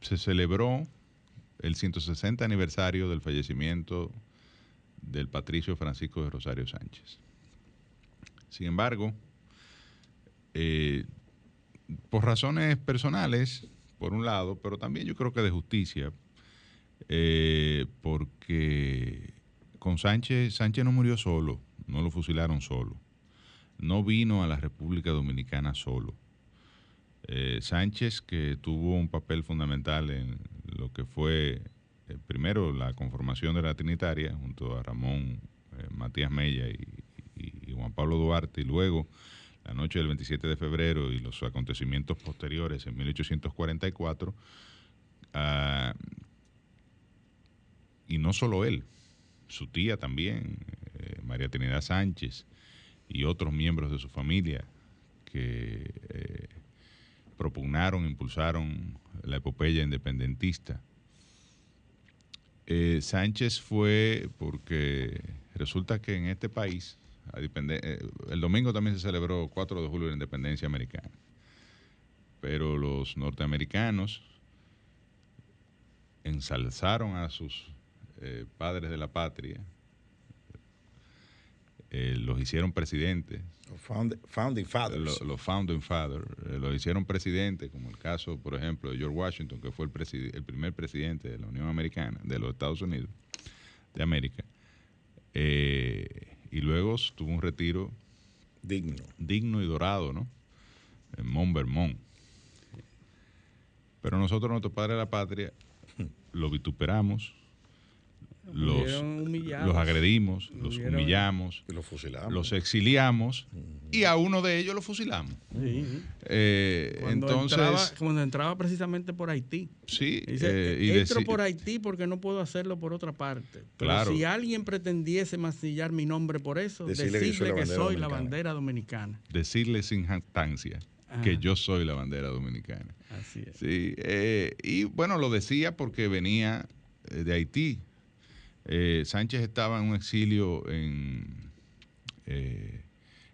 se celebró el 160 aniversario del fallecimiento del patricio Francisco de Rosario Sánchez. Sin embargo, eh, por razones personales, por un lado, pero también yo creo que de justicia, eh, porque con Sánchez, Sánchez no murió solo no lo fusilaron solo. No vino a la República Dominicana solo. Eh, Sánchez, que tuvo un papel fundamental en lo que fue eh, primero la conformación de la Trinitaria, junto a Ramón eh, Matías Mella y, Juan Pablo Duarte, y luego la noche del 27 de febrero y los acontecimientos posteriores en 1844, ah, y no solo él, su tía también, eh, María Trinidad Sánchez y otros miembros de su familia que eh, propugnaron, impulsaron la epopeya independentista. Eh, Sánchez fue porque resulta que en este país, el domingo también se celebró 4 de julio la independencia americana, pero los norteamericanos ensalzaron a sus padres de la patria, eh, los hicieron presidentes. Los founding fathers. Los, founding fathers. Eh, los hicieron presidentes, como el caso, por ejemplo, de George Washington, que fue el, el primer presidente de la Unión Americana, de los Estados Unidos, de América. Eh, y luego tuvo un retiro Digno. Digno y dorado, ¿no? En Mont Vermont. Pero nosotros, nuestro padre de la patria, (laughs) lo vituperamos, los, los agredimos, los humillamos, los fusilamos. Los exiliamos y a uno de ellos lo fusilamos. Eh, cuando entonces, entraba, cuando entraba precisamente por Haití. Sí. Dice, eh, entro por Haití porque no puedo hacerlo por otra parte. Pero si alguien pretendiese mancillar mi nombre por eso, decirle, que soy, la, bandera dominicana. Decirle sin jactancia que yo soy la bandera dominicana. Así es. Sí, eh, y bueno, lo decía porque venía de Haití eh, Sánchez estaba en un exilio en, eh,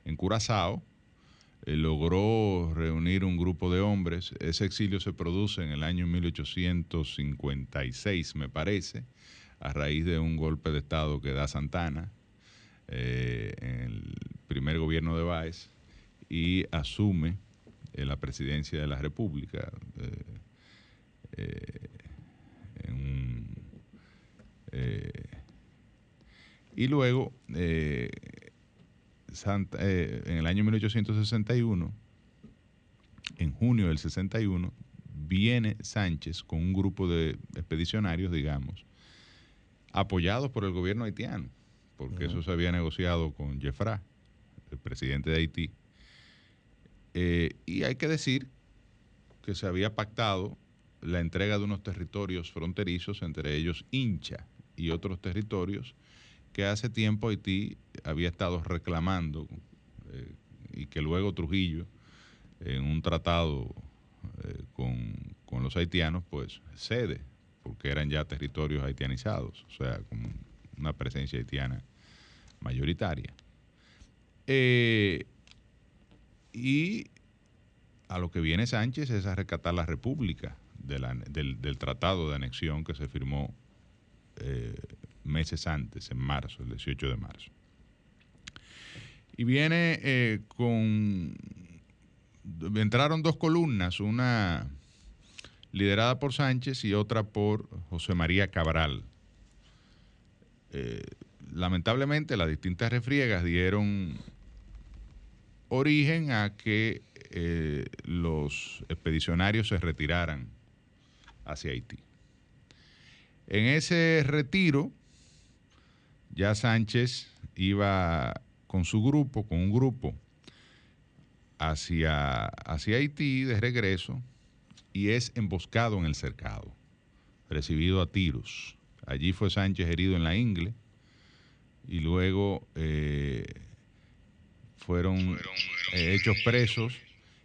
en Curazao, eh, logró reunir un grupo de hombres. Ese exilio se produce en el año 1856, me parece, a raíz de un golpe de Estado que da Santana en el primer gobierno de Báez y asume la presidencia de la República. en un eh, y luego, eh, eh, en el año 1861, en junio del 61, viene Sánchez con un grupo de expedicionarios, digamos, apoyados por el gobierno haitiano, porque eso se había negociado con Jeffra, el presidente de Haití. y hay que decir que se había pactado la entrega de unos territorios fronterizos, entre ellos Hincha, y otros territorios que hace tiempo Haití había estado reclamando eh, y que luego Trujillo, en un tratado eh, con, los haitianos, pues cede, porque eran ya territorios haitianizados, o sea, con una presencia haitiana mayoritaria. Eh, y a lo que viene Sánchez es a rescatar la República del, del, tratado de anexión que se firmó eh, meses antes, en marzo, el 18 de marzo. Y viene eh, con... Entraron dos columnas, una liderada por Sánchez y otra por José María Cabral. Eh, lamentablemente las distintas refriegas dieron origen a que los expedicionarios se retiraran hacia Haití. En ese retiro, ya Sánchez iba con su grupo, con un grupo, hacia, hacia Haití de regreso y es emboscado en el cercado, recibido a tiros. Allí fue Sánchez herido en la ingle y luego eh, fueron eh, hechos presos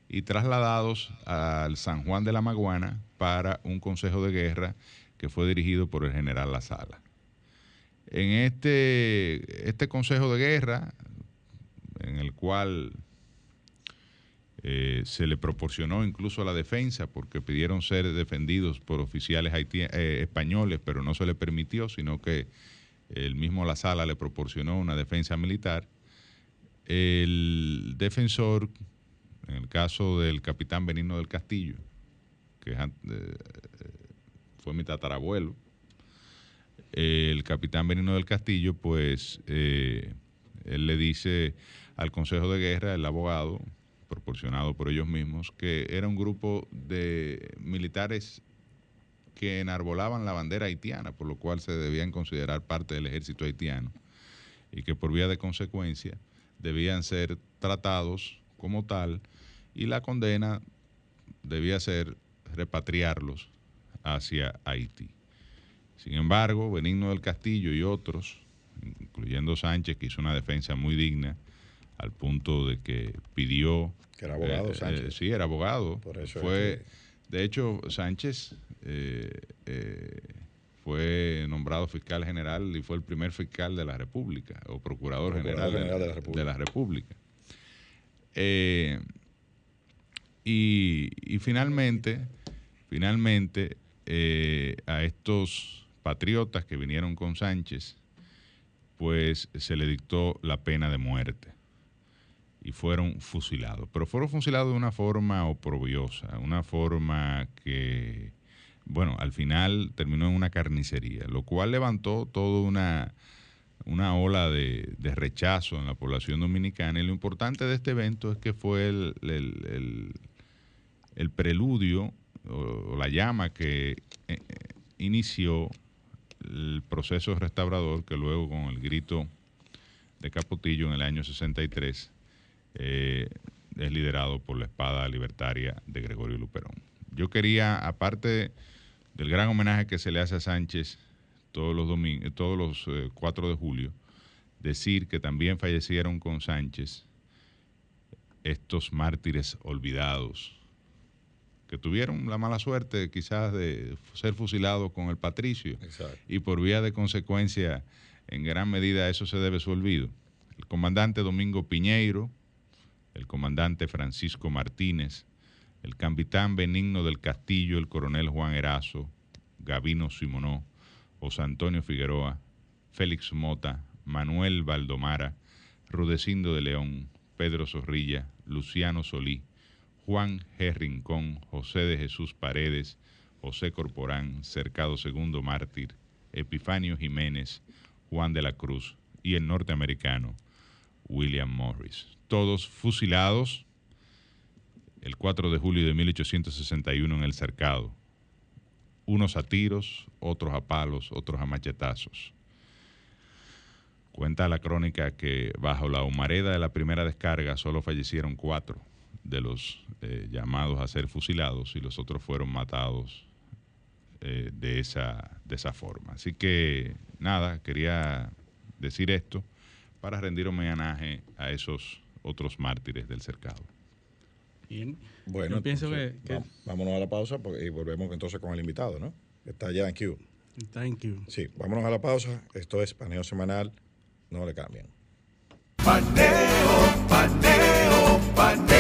y trasladados al San Juan de la Maguana para un consejo de guerra que fue dirigido por el general La Sala. En este, este consejo de guerra, en el cual eh, se le proporcionó incluso a la defensa, porque pidieron ser defendidos por oficiales eh, españoles, pero no se le permitió, sino que el mismo La Sala le proporcionó una defensa militar. El defensor, en el caso del capitán Benigno del Castillo, que es eh, fue mi tatarabuelo. el capitán Benino del Castillo, pues eh, él le dice al Consejo de Guerra, el abogado, proporcionado por ellos mismos, que era un grupo de militares que enarbolaban la bandera haitiana, por lo cual se debían considerar parte del ejército haitiano y que por vía de consecuencia debían ser tratados como tal y la condena debía ser repatriarlos hacia Haití. Sin embargo, Benigno del Castillo y otros, incluyendo Sánchez, que hizo una defensa muy digna, al punto de que pidió... Que era abogado, eh, eh, Sánchez. sí, era abogado. Por eso fue, De hecho, Sánchez eh, fue nombrado fiscal general y fue el primer fiscal de la República, o procurador, general, de, la República. De la República. y, y finalmente, finalmente eh, a estos patriotas que vinieron con Sánchez, pues se le dictó la pena de muerte y fueron fusilados. Pero fueron fusilados de una forma oprobiosa, una forma que, bueno, al final terminó en una carnicería, lo cual levantó toda una, una ola de, rechazo en la población dominicana. Y lo importante de este evento es que fue el, el, preludio o, la llama que eh, inició el proceso restaurador que luego con el grito de Capotillo en el año 63 eh, es liderado por la espada libertaria de Gregorio Luperón. Yo quería, aparte del gran homenaje que se le hace a Sánchez todos los, domingos, todos los 4 eh, de julio, decir que también fallecieron con Sánchez estos mártires olvidados, que tuvieron la mala suerte quizás de ser fusilados con el patricio y por vía de consecuencia en gran medida eso se debe su olvido. El comandante Domingo Piñeiro, el comandante Francisco Martínez, el capitán Benigno del Castillo, el coronel Juan Erazo, Gavino Simonó, José Antonio Figueroa, Félix Mota, Manuel Valdomara, Rudecindo de León, Pedro Zorrilla, Luciano Solí, Juan G. Rincón, José de Jesús Paredes, José Corporán, Cercado Segundo Mártir, Epifanio Jiménez, Juan de la Cruz y el norteamericano William Morris. Todos fusilados el 4 de julio de 1861 en el Cercado. Unos a tiros, otros a palos, otros a machetazos. Cuenta la crónica que bajo la humareda de la primera descarga solo fallecieron cuatro de los eh, llamados a ser fusilados y los otros fueron matados eh, de, esa, de esa forma. Así que nada, quería decir esto para rendir homenaje a esos otros mártires del cercado. Bien. Bueno, pienso que, vámonos a la pausa y volvemos entonces con el invitado, ¿no? Está ya en Q. Está en Q. Sí, vámonos a la pausa. Esto es paneo semanal. No le cambien. Paneo, paneo, paneo.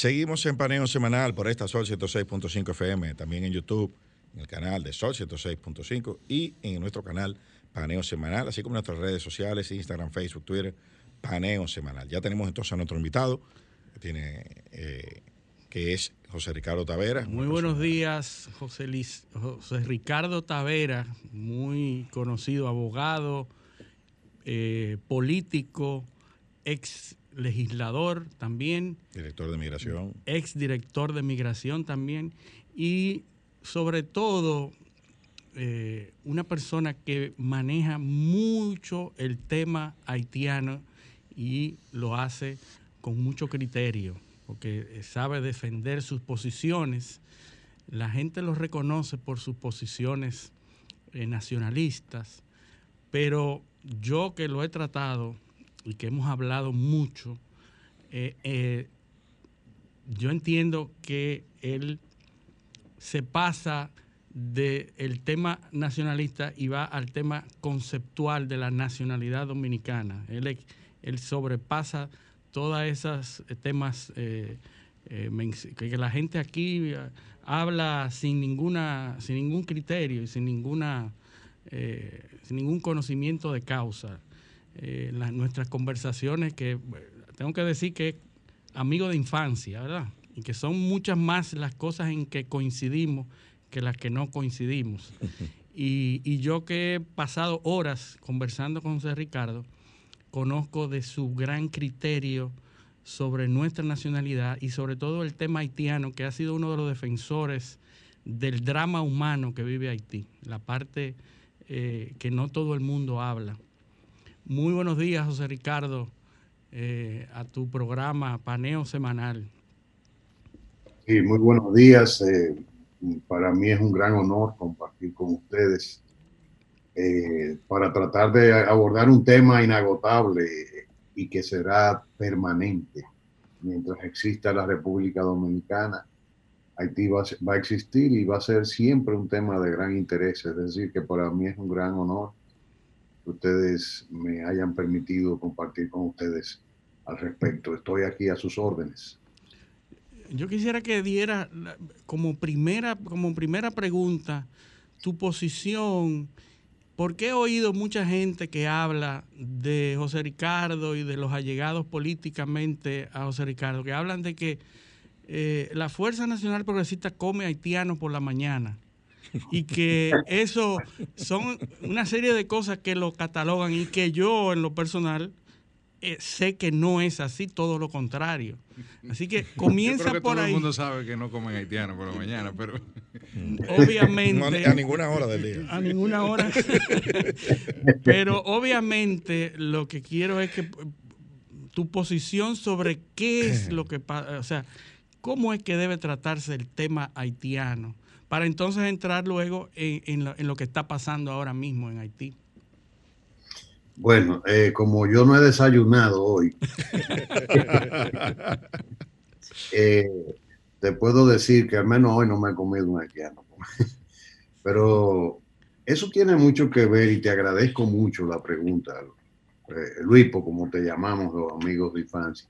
Seguimos en paneo semanal por esta Sol 106.5 FM, también en YouTube, en el canal de Sol 106.5 y en nuestro canal Paneo Semanal, así como en nuestras redes sociales, Instagram, Facebook, Twitter, Paneo Semanal. Ya tenemos entonces a nuestro invitado, que, tiene, eh, que es José Ricardo Tavera. Muy buenos días, José, José Ricardo Tavera, muy conocido abogado, eh, político, ex legislador también. Director de migración. Ex director de migración también. Y sobre todo eh, una persona que maneja mucho el tema haitiano y lo hace con mucho criterio, porque sabe defender sus posiciones. La gente lo reconoce por sus posiciones eh, nacionalistas, pero yo que lo he tratado y que hemos hablado mucho, eh, yo entiendo que él se pasa del tema nacionalista y va al tema conceptual de la nacionalidad dominicana. Él, él sobrepasa todos esos temas eh, eh, que la gente aquí habla sin ninguna sin ningún criterio y sin ninguna eh, sin ningún conocimiento de causa nuestras conversaciones que tengo que decir que es amigo de infancia verdad y que son muchas más las cosas en que coincidimos que las que no coincidimos. (laughs) Y, yo que he pasado horas conversando con José Ricardo, conozco de su gran criterio sobre nuestra nacionalidad y sobre todo el tema haitiano, que ha sido uno de los defensores del drama humano que vive Haití, la parte eh, que no todo el mundo habla. Muy buenos días, José Ricardo, eh, a tu programa Paneo Semanal. Sí, muy buenos días. Eh, para mí es un gran honor compartir con ustedes eh, para tratar de abordar un tema inagotable y que será permanente mientras exista la República Dominicana. Haití va, va, a existir y va a ser siempre un tema de gran interés. Es decir, que para mí es un gran honor que ustedes me hayan permitido compartir con ustedes al respecto. Estoy aquí a sus órdenes. Yo quisiera que diera como primera, como primera pregunta tu posición. Porque he oído mucha gente que habla de José Ricardo y de los allegados políticamente a José Ricardo, que hablan de que eh, la Fuerza Nacional Progresista come haitianos por la mañana. (laughs) y que eso son una serie de cosas que lo catalogan y que yo en lo personal eh, sé que no es así, todo lo contrario. Así que comienza (laughs) Yo creo que por todo ahí. el mundo sabe que no comen haitiano por la mañana, pero (laughs) Obviamente. No, a ninguna hora del día. A ninguna hora. Pero obviamente lo que quiero es que tu posición sobre qué es lo que pasa, o sea, cómo es que debe tratarse el tema haitiano, para entonces entrar luego en, en lo, en lo que está pasando ahora mismo en Haití. Bueno, eh, como yo no he desayunado hoy, (laughs) eh, te puedo decir que al menos hoy no me he comido un haitiano. (laughs) Pero eso tiene mucho que ver y te agradezco mucho la pregunta, eh, como te llamamos los amigos de infancia.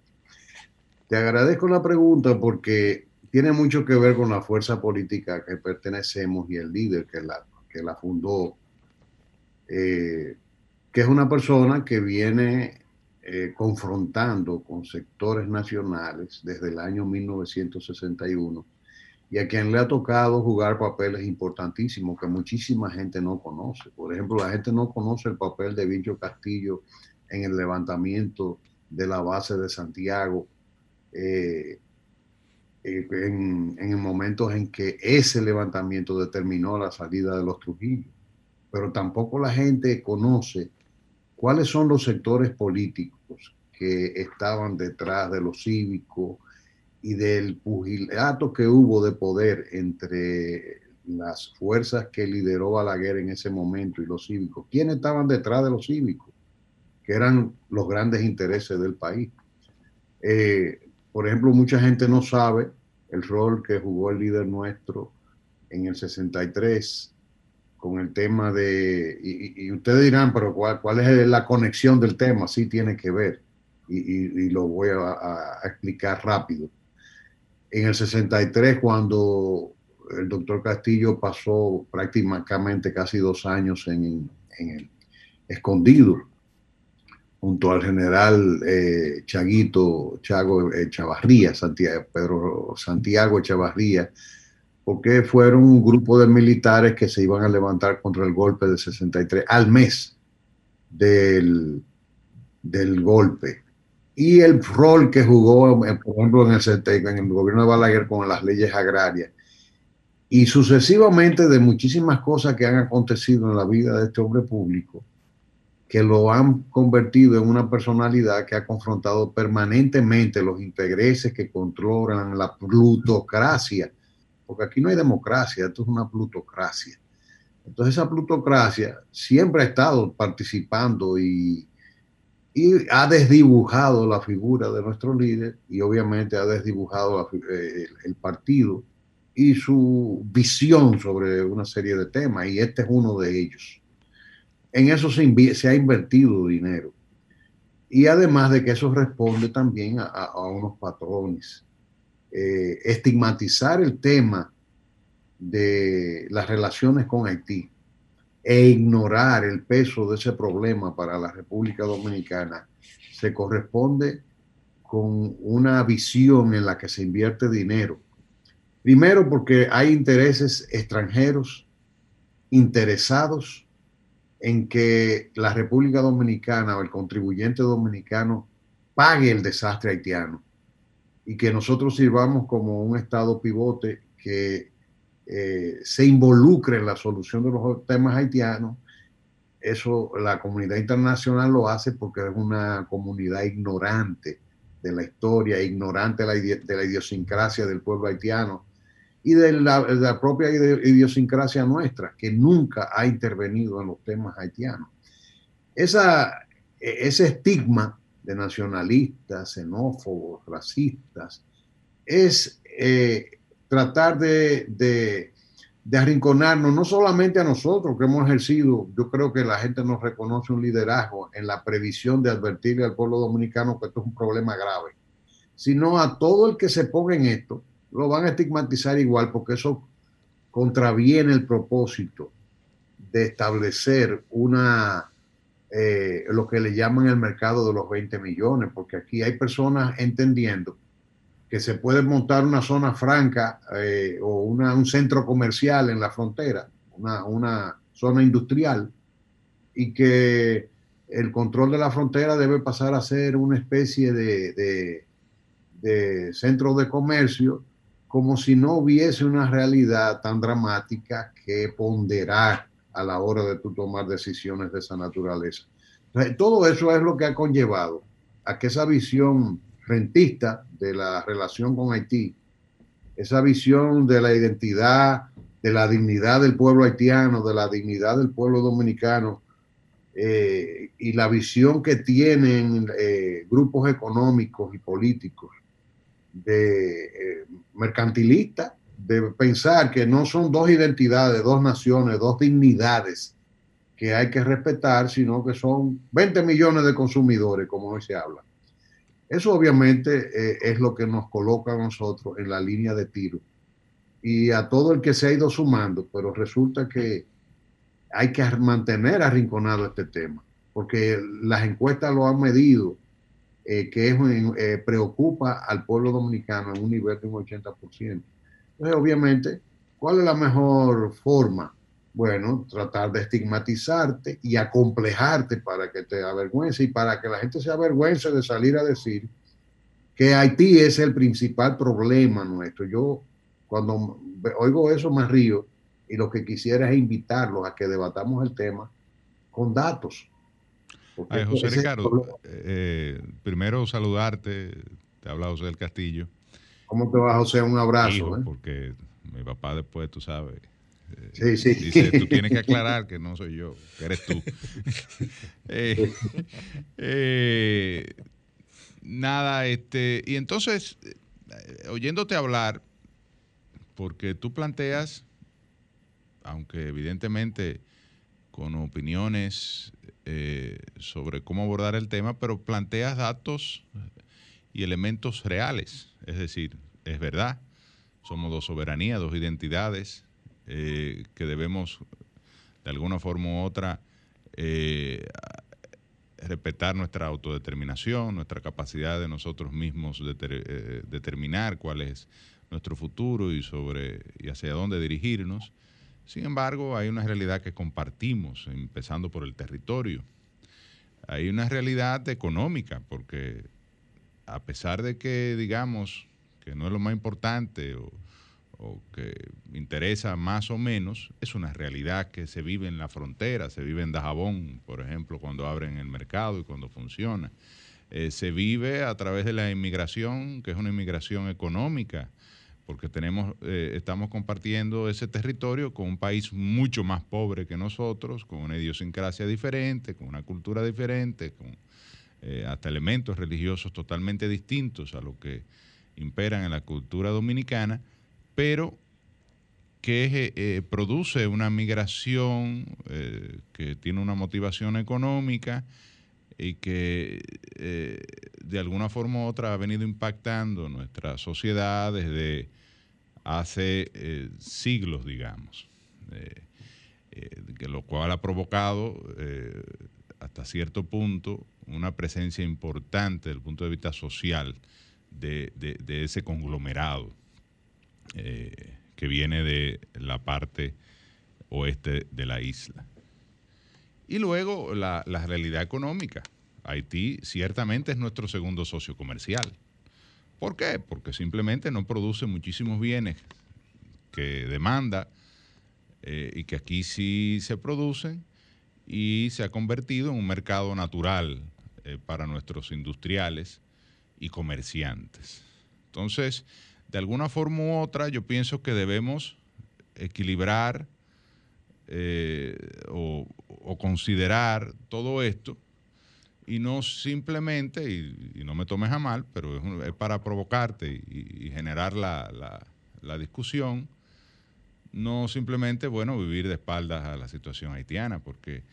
Te agradezco la pregunta porque tiene mucho que ver con la fuerza política que pertenecemos y el líder que la, que la fundó. Eh, que es una persona que viene eh, confrontando con sectores nacionales desde el año 1961 y a quien le ha tocado jugar papeles importantísimos que muchísima gente no conoce. Por ejemplo, la gente no conoce el papel de Bicho Castillo en el levantamiento de la base de Santiago, eh, eh, en, en momentos en que ese levantamiento determinó la salida de los Trujillo. Pero tampoco la gente conoce cuáles son los sectores políticos que estaban detrás de los cívicos y del pugilato que hubo de poder entre las fuerzas que lideró Balaguer en ese momento y los cívicos. ¿Quiénes estaban detrás de los cívicos? Que eran los grandes intereses del país. Eh, por ejemplo, mucha gente no sabe el rol que jugó el líder nuestro en el 63 con el tema de, y, ustedes dirán, pero ¿cuál, ¿cuál, es la conexión del tema? Sí tiene que ver, y lo voy a, a, explicar rápido. En el 63, cuando el doctor Castillo pasó prácticamente casi dos años en, en el escondido, junto al general eh, Chaguito Chago eh, Chavarría, Santiago, Pedro Santiago Chavarría, porque fueron un grupo de militares que se iban a levantar contra el golpe del 63 al mes del, del golpe. Y el rol que jugó, eh, por ejemplo, en el, en el gobierno de Balaguer con las leyes agrarias. Y sucesivamente de muchísimas cosas que han acontecido en la vida de este hombre público, que lo han convertido en una personalidad que ha confrontado permanentemente los intereses que controlan la plutocracia porque aquí no hay democracia, esto es una plutocracia. Entonces esa plutocracia siempre ha estado participando y, y ha desdibujado la figura de nuestro líder y obviamente ha desdibujado eh, el partido y su visión sobre una serie de temas y este es uno de ellos. En eso se, ha invertido dinero y además de que eso responde también a, a unos patrones eh, estigmatizar el tema de las relaciones con Haití e ignorar el peso de ese problema para la República Dominicana se corresponde con una visión en la que se invierte dinero. Primero porque hay intereses extranjeros interesados en que la República Dominicana o el contribuyente dominicano pague el desastre haitiano y que nosotros sirvamos como un Estado pivote que eh, se involucre en la solución de los temas haitianos. Eso la comunidad internacional lo hace porque es una comunidad ignorante de la historia, ignorante de la, idiosincrasia del pueblo haitiano y de la, propia idiosincrasia nuestra, que nunca ha intervenido en los temas haitianos. Esa, ese estigma de nacionalistas, xenófobos, racistas, es eh, tratar de, de, de, arrinconarnos, no solamente a nosotros que hemos ejercido, yo creo que la gente nos reconoce un liderazgo en la previsión de advertirle al pueblo dominicano que esto es un problema grave, sino a todo el que se ponga en esto, lo van a estigmatizar igual porque eso contraviene el propósito de establecer una eh, lo que le llaman el mercado de los 20 millones, porque aquí hay personas entendiendo que se puede montar una zona franca eh, o un centro comercial en la frontera, una, zona industrial, y que el control de la frontera debe pasar a ser una especie de, de centro de comercio, como si no hubiese una realidad tan dramática que ponderar a la hora de tú tomar decisiones de esa naturaleza. todo eso es lo que ha conllevado a que esa visión rentista de la relación con Haití, esa visión de la identidad, de la dignidad del pueblo haitiano, de la dignidad del pueblo dominicano, eh, y la visión que tienen eh, grupos económicos y políticos de eh, mercantilistas, de pensar que no son dos identidades, dos naciones, dos dignidades que hay que respetar, sino que son 20 millones de consumidores, como hoy se habla. Eso obviamente eh, es lo que nos coloca a nosotros en la línea de tiro y a todo el que se ha ido sumando, pero resulta que hay que mantener arrinconado este tema, porque las encuestas lo han medido, eh, que es, eh, preocupa al pueblo dominicano en un nivel de un 80%. Entonces, obviamente, ¿cuál es la mejor forma? Bueno, tratar de estigmatizarte y acomplejarte para que te avergüence y para que la gente se avergüence de salir a decir que Haití es el principal problema nuestro. Yo cuando oigo eso me río y lo que quisiera es invitarlos a que debatamos el tema con datos. José Ricardo, eh, primero saludarte, te habla José del Castillo. ¿Cómo te va, José? Un abrazo. ¿eh? Porque mi papá después, tú sabes, Sí, sí. Dice, tú (laughs) tienes que aclarar que no soy yo, que eres tú. (laughs) Eh, eh, nada, este, y entonces, eh, oyéndote hablar, porque tú planteas, aunque evidentemente con opiniones sobre cómo abordar el tema, pero planteas datos y elementos reales. Es decir, es verdad, somos dos soberanías, dos identidades, eh, que debemos de alguna forma u otra eh, respetar nuestra autodeterminación, nuestra capacidad de nosotros mismos eh, determinar cuál es nuestro futuro y sobre y hacia dónde dirigirnos. Sin embargo, hay una realidad que compartimos, empezando por el territorio. Hay una realidad económica, porque a pesar de que digamos que no es lo más importante o, que interesa más o menos, es una realidad que se vive en la frontera, se vive en Dajabón, por ejemplo, cuando abren el mercado y cuando funciona. Eh, se vive a través de la inmigración, que es una inmigración económica, porque tenemos, eh, estamos compartiendo ese territorio con un país mucho más pobre que nosotros, con una idiosincrasia diferente, con una cultura diferente, con eh, hasta elementos religiosos totalmente distintos a lo que imperan en la cultura dominicana pero que eh, produce una migración que tiene una motivación económica y que de alguna forma u otra ha venido impactando nuestra sociedad desde hace siglos, digamos, que lo cual ha provocado hasta cierto punto una presencia importante desde el punto de vista social de ese conglomerado eh, que viene de la parte oeste de la isla. Y luego la, realidad económica. Haití ciertamente es nuestro segundo socio comercial. ¿Por qué? Porque simplemente no produce muchísimos bienes que demanda eh, y que aquí sí se producen y se ha convertido en un mercado natural eh, para nuestros industriales y comerciantes. Entonces, de alguna forma u otra, yo pienso que debemos equilibrar eh, o, considerar todo esto y no simplemente, y, no me tomes a mal, pero es, para provocarte y, generar la, la, discusión, no simplemente, bueno, vivir de espaldas a la situación haitiana, porque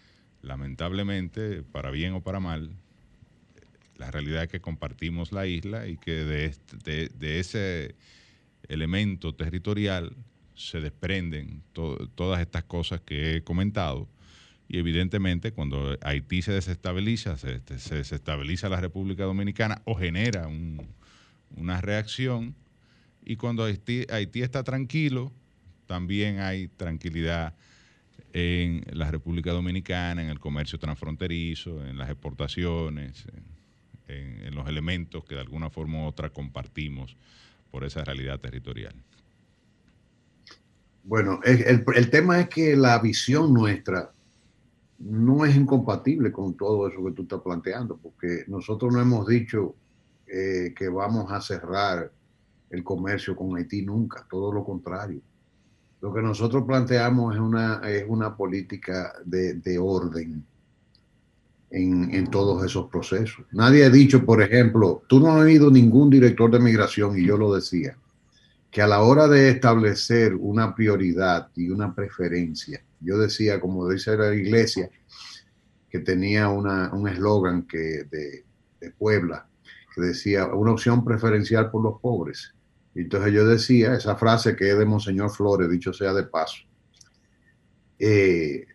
lamentablemente, para bien o para mal, la realidad es que compartimos la isla y que de, este, de, ese elemento territorial se desprenden todas estas cosas que he comentado. Y evidentemente cuando Haití se desestabiliza, se, desestabiliza la República Dominicana o genera un, una reacción y cuando Haití, está tranquilo, también hay tranquilidad en la República Dominicana, en el comercio transfronterizo, en las exportaciones, en, los elementos que de alguna forma u otra compartimos por esa realidad territorial. Bueno, el, tema es que la visión nuestra no es incompatible con todo eso que tú estás planteando, porque nosotros no hemos dicho eh, que vamos a cerrar el comercio con Haití nunca, todo lo contrario. Lo que nosotros planteamos es una, es una política de, de orden en, en, todos esos procesos. Nadie ha dicho, por ejemplo, tú no has oído ningún director de migración, y yo lo decía, que a la hora de establecer una prioridad y una preferencia, yo decía, como dice la iglesia, que tenía una, un eslogan que de, Puebla, que decía una opción preferencial por los pobres. Entonces yo decía, esa frase que es de Monseñor Flores, dicho sea de paso, eh,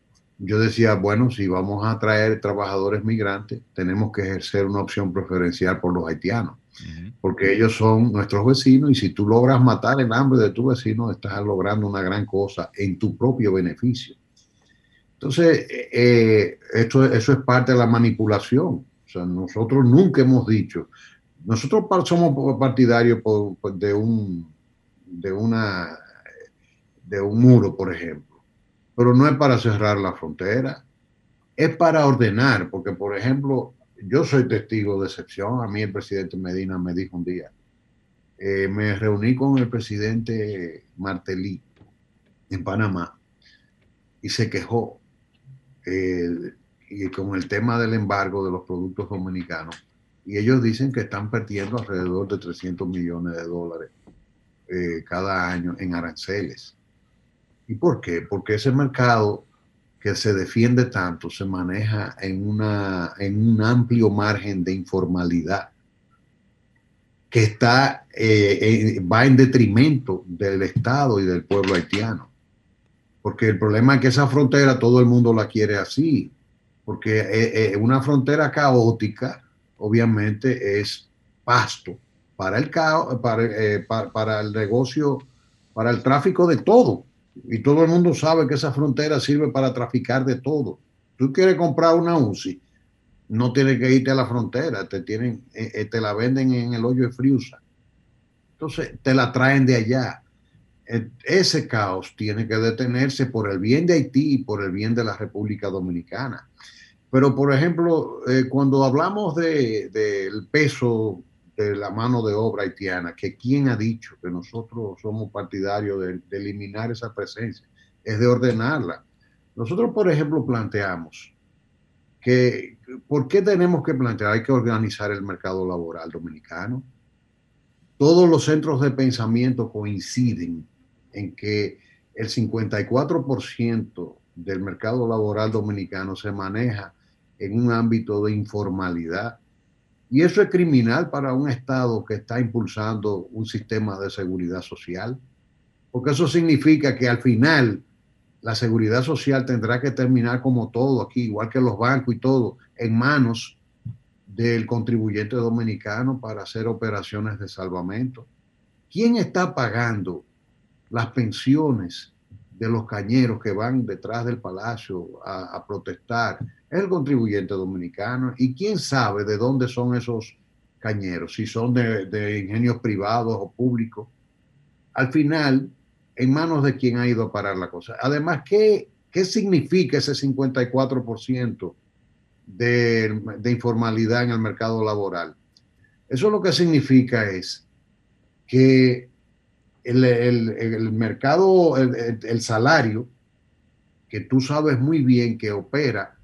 yo decía, bueno, si vamos a traer trabajadores migrantes, tenemos que ejercer una opción preferencial por los haitianos, porque ellos son nuestros vecinos y si tú logras matar el hambre de tu vecino, estás logrando una gran cosa en tu propio beneficio. Entonces, eh, esto, eso es parte de la manipulación. O sea, nosotros nunca hemos dicho, nosotros somos partidarios de un de una de un muro, por ejemplo, pero no es para cerrar la frontera, es para ordenar, porque por ejemplo, yo soy testigo de excepción, a mí el presidente Medina me dijo un día, eh, me reuní con el presidente Martelly en Panamá y se quejó eh, y con el tema del embargo de los productos dominicanos y ellos dicen que están perdiendo alrededor de 300 millones de dólares eh, cada año en aranceles. ¿Y por qué? Porque ese mercado que se defiende tanto se maneja en, una, en un amplio margen de informalidad que está, eh, va en detrimento del Estado y del pueblo haitiano. Porque el problema es que esa frontera todo el mundo la quiere así, porque eh, una frontera caótica obviamente es pasto para el, para, eh, para, el negocio, para el tráfico de todo. Y todo el mundo sabe que esa frontera sirve para traficar de todo. Tú quieres comprar una UCI, no tienes que irte a la frontera, te, tienen, eh, eh, te la venden en el hoyo de Friusa. Entonces te la traen de allá. Ese caos tiene que detenerse por el bien de Haití y por el bien de la República Dominicana. Pero, por ejemplo, eh, cuando hablamos del peso de la mano de obra haitiana, que quién ha dicho que nosotros somos partidarios de, eliminar esa presencia, es de ordenarla. Nosotros, por ejemplo, planteamos que, ¿por qué tenemos que plantear? Hay que organizar el mercado laboral dominicano. Todos los centros de pensamiento coinciden en que el 54% del mercado laboral dominicano se maneja en un ámbito de informalidad. Y eso es criminal para un Estado que está impulsando un sistema de seguridad social, porque eso significa que al final la seguridad social tendrá que terminar como todo aquí, igual que los bancos y todo, en manos del contribuyente dominicano para hacer operaciones de salvamento. ¿Quién está pagando las pensiones de los cañeros que van detrás del palacio a, protestar? el contribuyente dominicano y quién sabe de dónde son esos cañeros, si son de, ingenios privados o públicos. Al final, en manos de quién ha ido a parar la cosa. Además, ¿qué, qué significa ese 54% de, de informalidad en el mercado laboral? Eso lo que significa es que el, el, el mercado, el, el, salario, que tú sabes muy bien que opera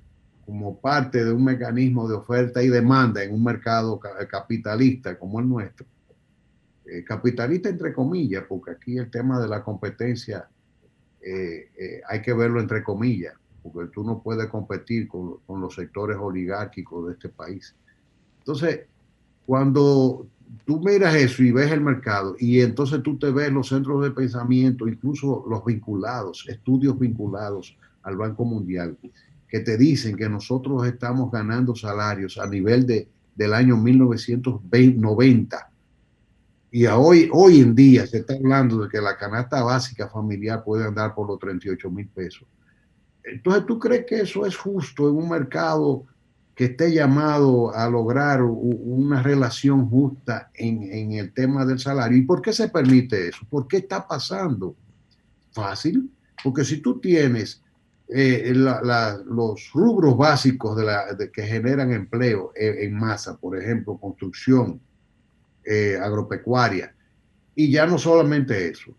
como parte de un mecanismo de oferta y demanda en un mercado capitalista como el nuestro, eh, capitalista entre comillas, porque aquí el tema de la competencia eh, eh, hay que verlo entre comillas, porque tú no puedes competir con, con, los sectores oligárquicos de este país. Entonces, cuando tú miras eso y ves el mercado, y entonces tú te ves los centros de pensamiento, incluso los vinculados, estudios vinculados al Banco Mundial, que te dicen que nosotros estamos ganando salarios a nivel de, del año 1990 Y hoy, hoy en día se está hablando de que la canasta básica familiar puede andar por los 38 mil pesos. Entonces, ¿tú crees que eso es justo en un mercado que esté llamado a lograr una relación justa en, el tema del salario? ¿Y por qué se permite eso? ¿Por qué está pasando? Fácil, porque si tú tienes eh, los rubros básicos de, que generan empleo en, masa, por ejemplo, construcción, eh, agropecuaria, y ya no solamente eso,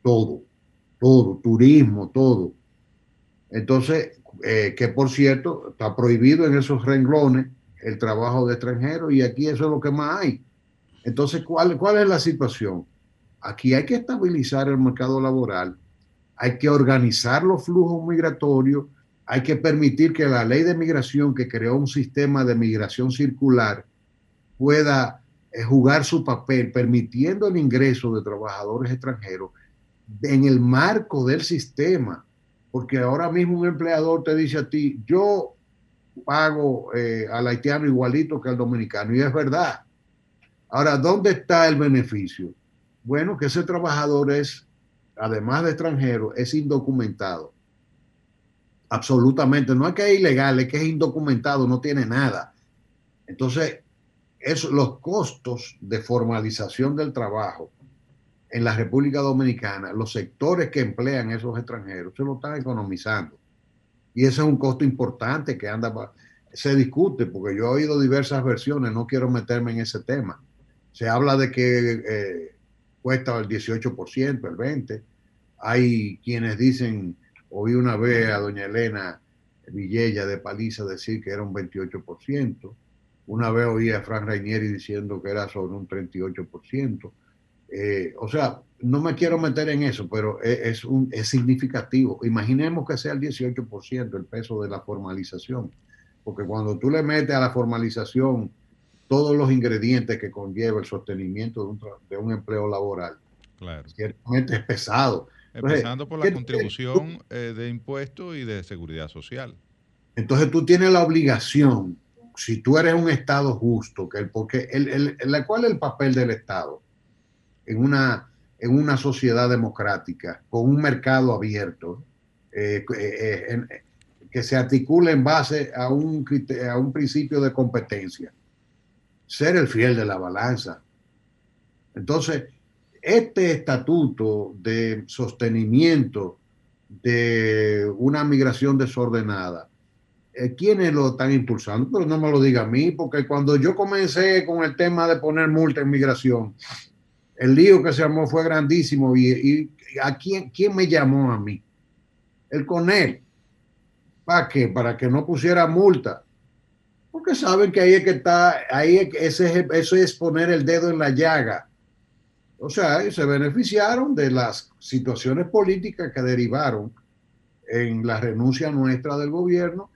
todo, todo, turismo, todo. Entonces, eh, que por cierto, está prohibido en esos renglones el trabajo de extranjeros y aquí eso es lo que más hay. Entonces, ¿cuál, cuál es la situación? Aquí hay que estabilizar el mercado laboral, hay que organizar los flujos migratorios, hay que permitir que la ley de migración que creó un sistema de migración circular pueda eh, jugar su papel permitiendo el ingreso de trabajadores extranjeros en el marco del sistema porque ahora mismo un empleador te dice a ti, yo pago eh, al haitiano igualito que al dominicano, y es verdad. Ahora, ¿dónde está el beneficio? Bueno, que ese trabajador es, además de extranjero, es indocumentado. Absolutamente, no es que es ilegal, es que es indocumentado, no tiene nada. Entonces, los costos de formalización del trabajo en la República Dominicana, los sectores que emplean esos extranjeros se lo están economizando. Y ese es un costo importante que anda, se discute, porque yo he oído diversas versiones, no quiero meterme en ese tema. Se habla de que eh, cuesta el 18%, el 20%. Hay quienes dicen, oí una vez a doña Elena Villella de Paliza decir que era un 28%. Una vez oí a Fran Rainieri diciendo que era sobre un 38%. Eh, o sea, no me quiero meter en eso, pero e, es, un, es significativo. Imaginemos que sea el 18% el peso de la formalización, porque cuando tú le metes a la formalización todos los ingredientes que conlleva el sostenimiento de un, de un empleo laboral, claro. ciertamente es pesado. Empezando por la contribución eh, de impuestos y de seguridad social. Entonces tú tienes la obligación, si tú eres un Estado justo, que el, porque el, el, ¿cuál es el papel del Estado? En una, en una sociedad democrática, con un mercado abierto, eh, eh, eh, que se articule en base a un, a un principio de competencia. Ser el fiel de la balanza. Entonces, este estatuto de sostenimiento de una migración desordenada, ¿quiénes lo están impulsando? Pero no me lo diga a mí, porque cuando yo comencé con el tema de poner multa en migración, el lío que se armó fue grandísimo. ¿Y, a quién, quién, me llamó a mí? El CONEL. ¿Para qué? Para que no pusiera multa. Porque saben que ahí es que está, ahí ese, eso es poner el dedo en la llaga. O sea, se beneficiaron de las situaciones políticas que derivaron en la renuncia nuestra del gobierno,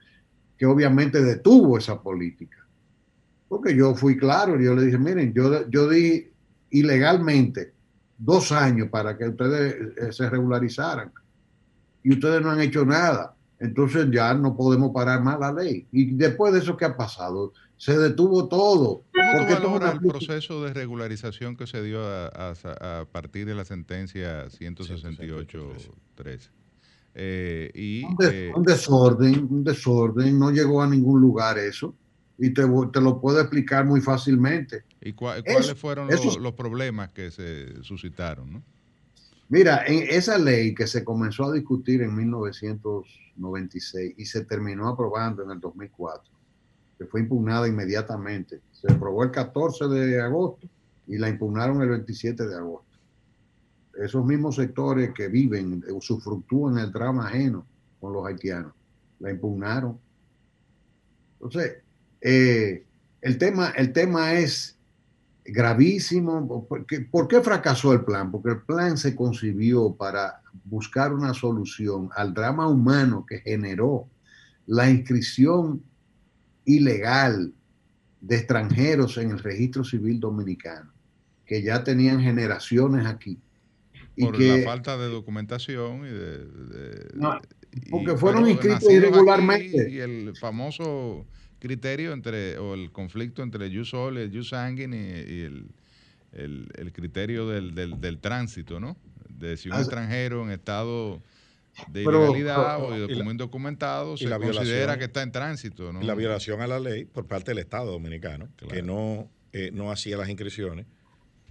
que obviamente detuvo esa política. Porque yo fui claro, yo le dije, miren, yo, yo di ilegalmente dos años para que ustedes eh, se regularizaran y ustedes no han hecho nada. Entonces ya no podemos parar más la ley. Y después de eso, ¿qué ha pasado? Se detuvo todo. ¿Cómo porque tú el proceso de regularización que se dio a, partir de la sentencia 168.3? Eh, y, un, eh, un desorden, un desorden, no llegó a ningún lugar eso y te, te, lo puedo explicar muy fácilmente. ¿Y cuáles fueron los, los, problemas que se suscitaron? ¿no? Mira, en esa ley que se comenzó a discutir en 1996 y se terminó aprobando en el 2004, que fue impugnada inmediatamente, se aprobó el 14 de agosto y la impugnaron el 27 de agosto. Esos mismos sectores que viven, usufructúan el drama ajeno con los haitianos, la impugnaron. Entonces, eh, el, tema, el tema es gravísimo. ¿Por qué, fracasó el plan? Porque el plan se concibió para buscar una solución al drama humano que generó la inscripción ilegal de extranjeros en el registro civil dominicano, que ya tenían generaciones aquí. Y Por la falta de documentación y de... porque fueron inscritos irregularmente. Y el famoso criterio entre, o el conflicto entre el jus y el jus sanguine y, el, el, criterio del, del, tránsito, ¿no? De si un extranjero en estado de ilegalidad o de documento documentado se considera que está en tránsito, ¿no? Y la violación a la ley por parte del Estado dominicano, que no, eh, no hacía las inscripciones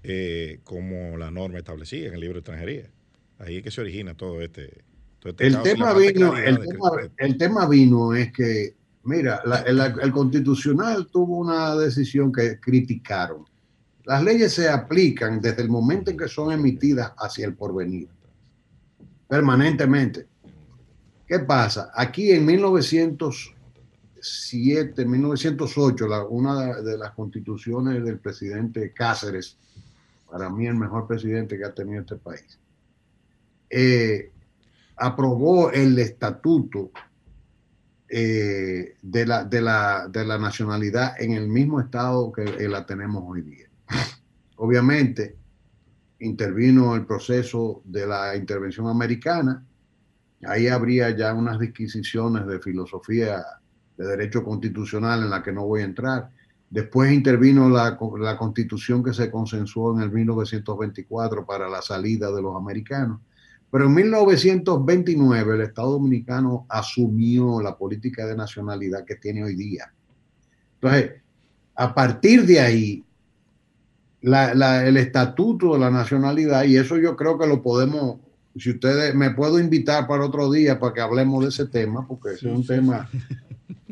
eh, como la norma establecía en el libro de extranjería. Ahí es que se origina todo este. este el, tema vino, el, tema, el tema vino es que, mira, el constitucional tuvo una decisión que criticaron las leyes se aplican desde el momento en que son emitidas hacia el porvenir, permanentemente. ¿Qué pasa? Aquí en 1907, 1908, una de las constituciones del presidente Cáceres, para mí el mejor presidente que ha tenido este país, eh, aprobó el estatuto eh, de, la, de, la, de la nacionalidad en el mismo estado que la tenemos hoy día. Obviamente, intervino el proceso de la intervención americana. Ahí habría ya unas disquisiciones de filosofía de derecho constitucional en la que no voy a entrar. Después intervino la, la constitución que se consensuó en el 1924 para la salida de los americanos. Pero en 1929 el Estado Dominicano asumió la política de nacionalidad que tiene hoy día. Entonces, a partir de ahí, el estatuto de la nacionalidad y eso yo creo que lo podemos, si ustedes me puedo invitar para otro día para que hablemos de ese tema, porque es un tema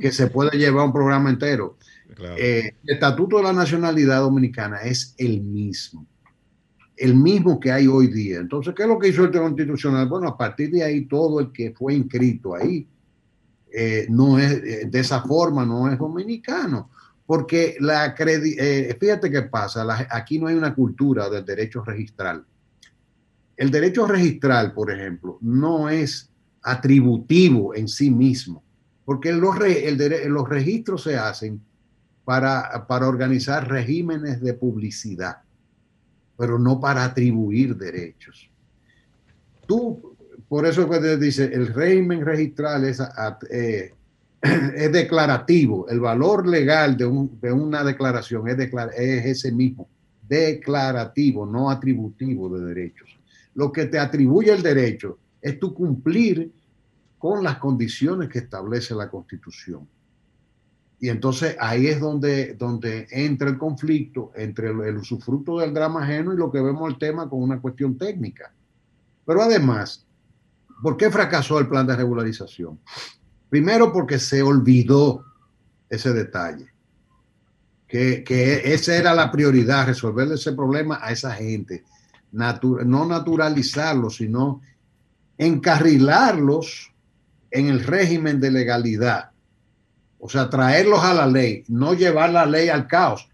que se puede llevar un programa entero. Eh, el estatuto de la nacionalidad dominicana es el mismo, el mismo que hay hoy día. Entonces, ¿qué es lo que hizo el Constitucional? Bueno, a partir de ahí todo el que fue inscrito ahí eh, no es eh, de esa forma, no es dominicano porque la eh, fíjate qué pasa, aquí no hay una cultura del derecho registral. El derecho registral, por ejemplo, no es atributivo en sí mismo, porque los, registros se hacen para organizar regímenes de publicidad, pero no para atribuir derechos. Tú, por eso que dice, el régimen registral es eh, (clears throat) es declarativo. El valor legal de, una declaración es, es ese mismo, declarativo, no atributivo de derechos. Lo que te atribuye el derecho es tu cumplir con las condiciones que establece la Constitución. Y entonces ahí es donde, donde entra el conflicto entre el, usufructo del drama ajeno y lo que vemos el tema con una cuestión técnica. Pero además, ¿por qué fracasó el plan de regularización? Primero porque se olvidó ese detalle, que, esa era la prioridad, resolver ese problema a esa gente, no naturalizarlos, sino encarrilarlos en el régimen de legalidad. O sea, traerlos a la ley, no llevar la ley al caos,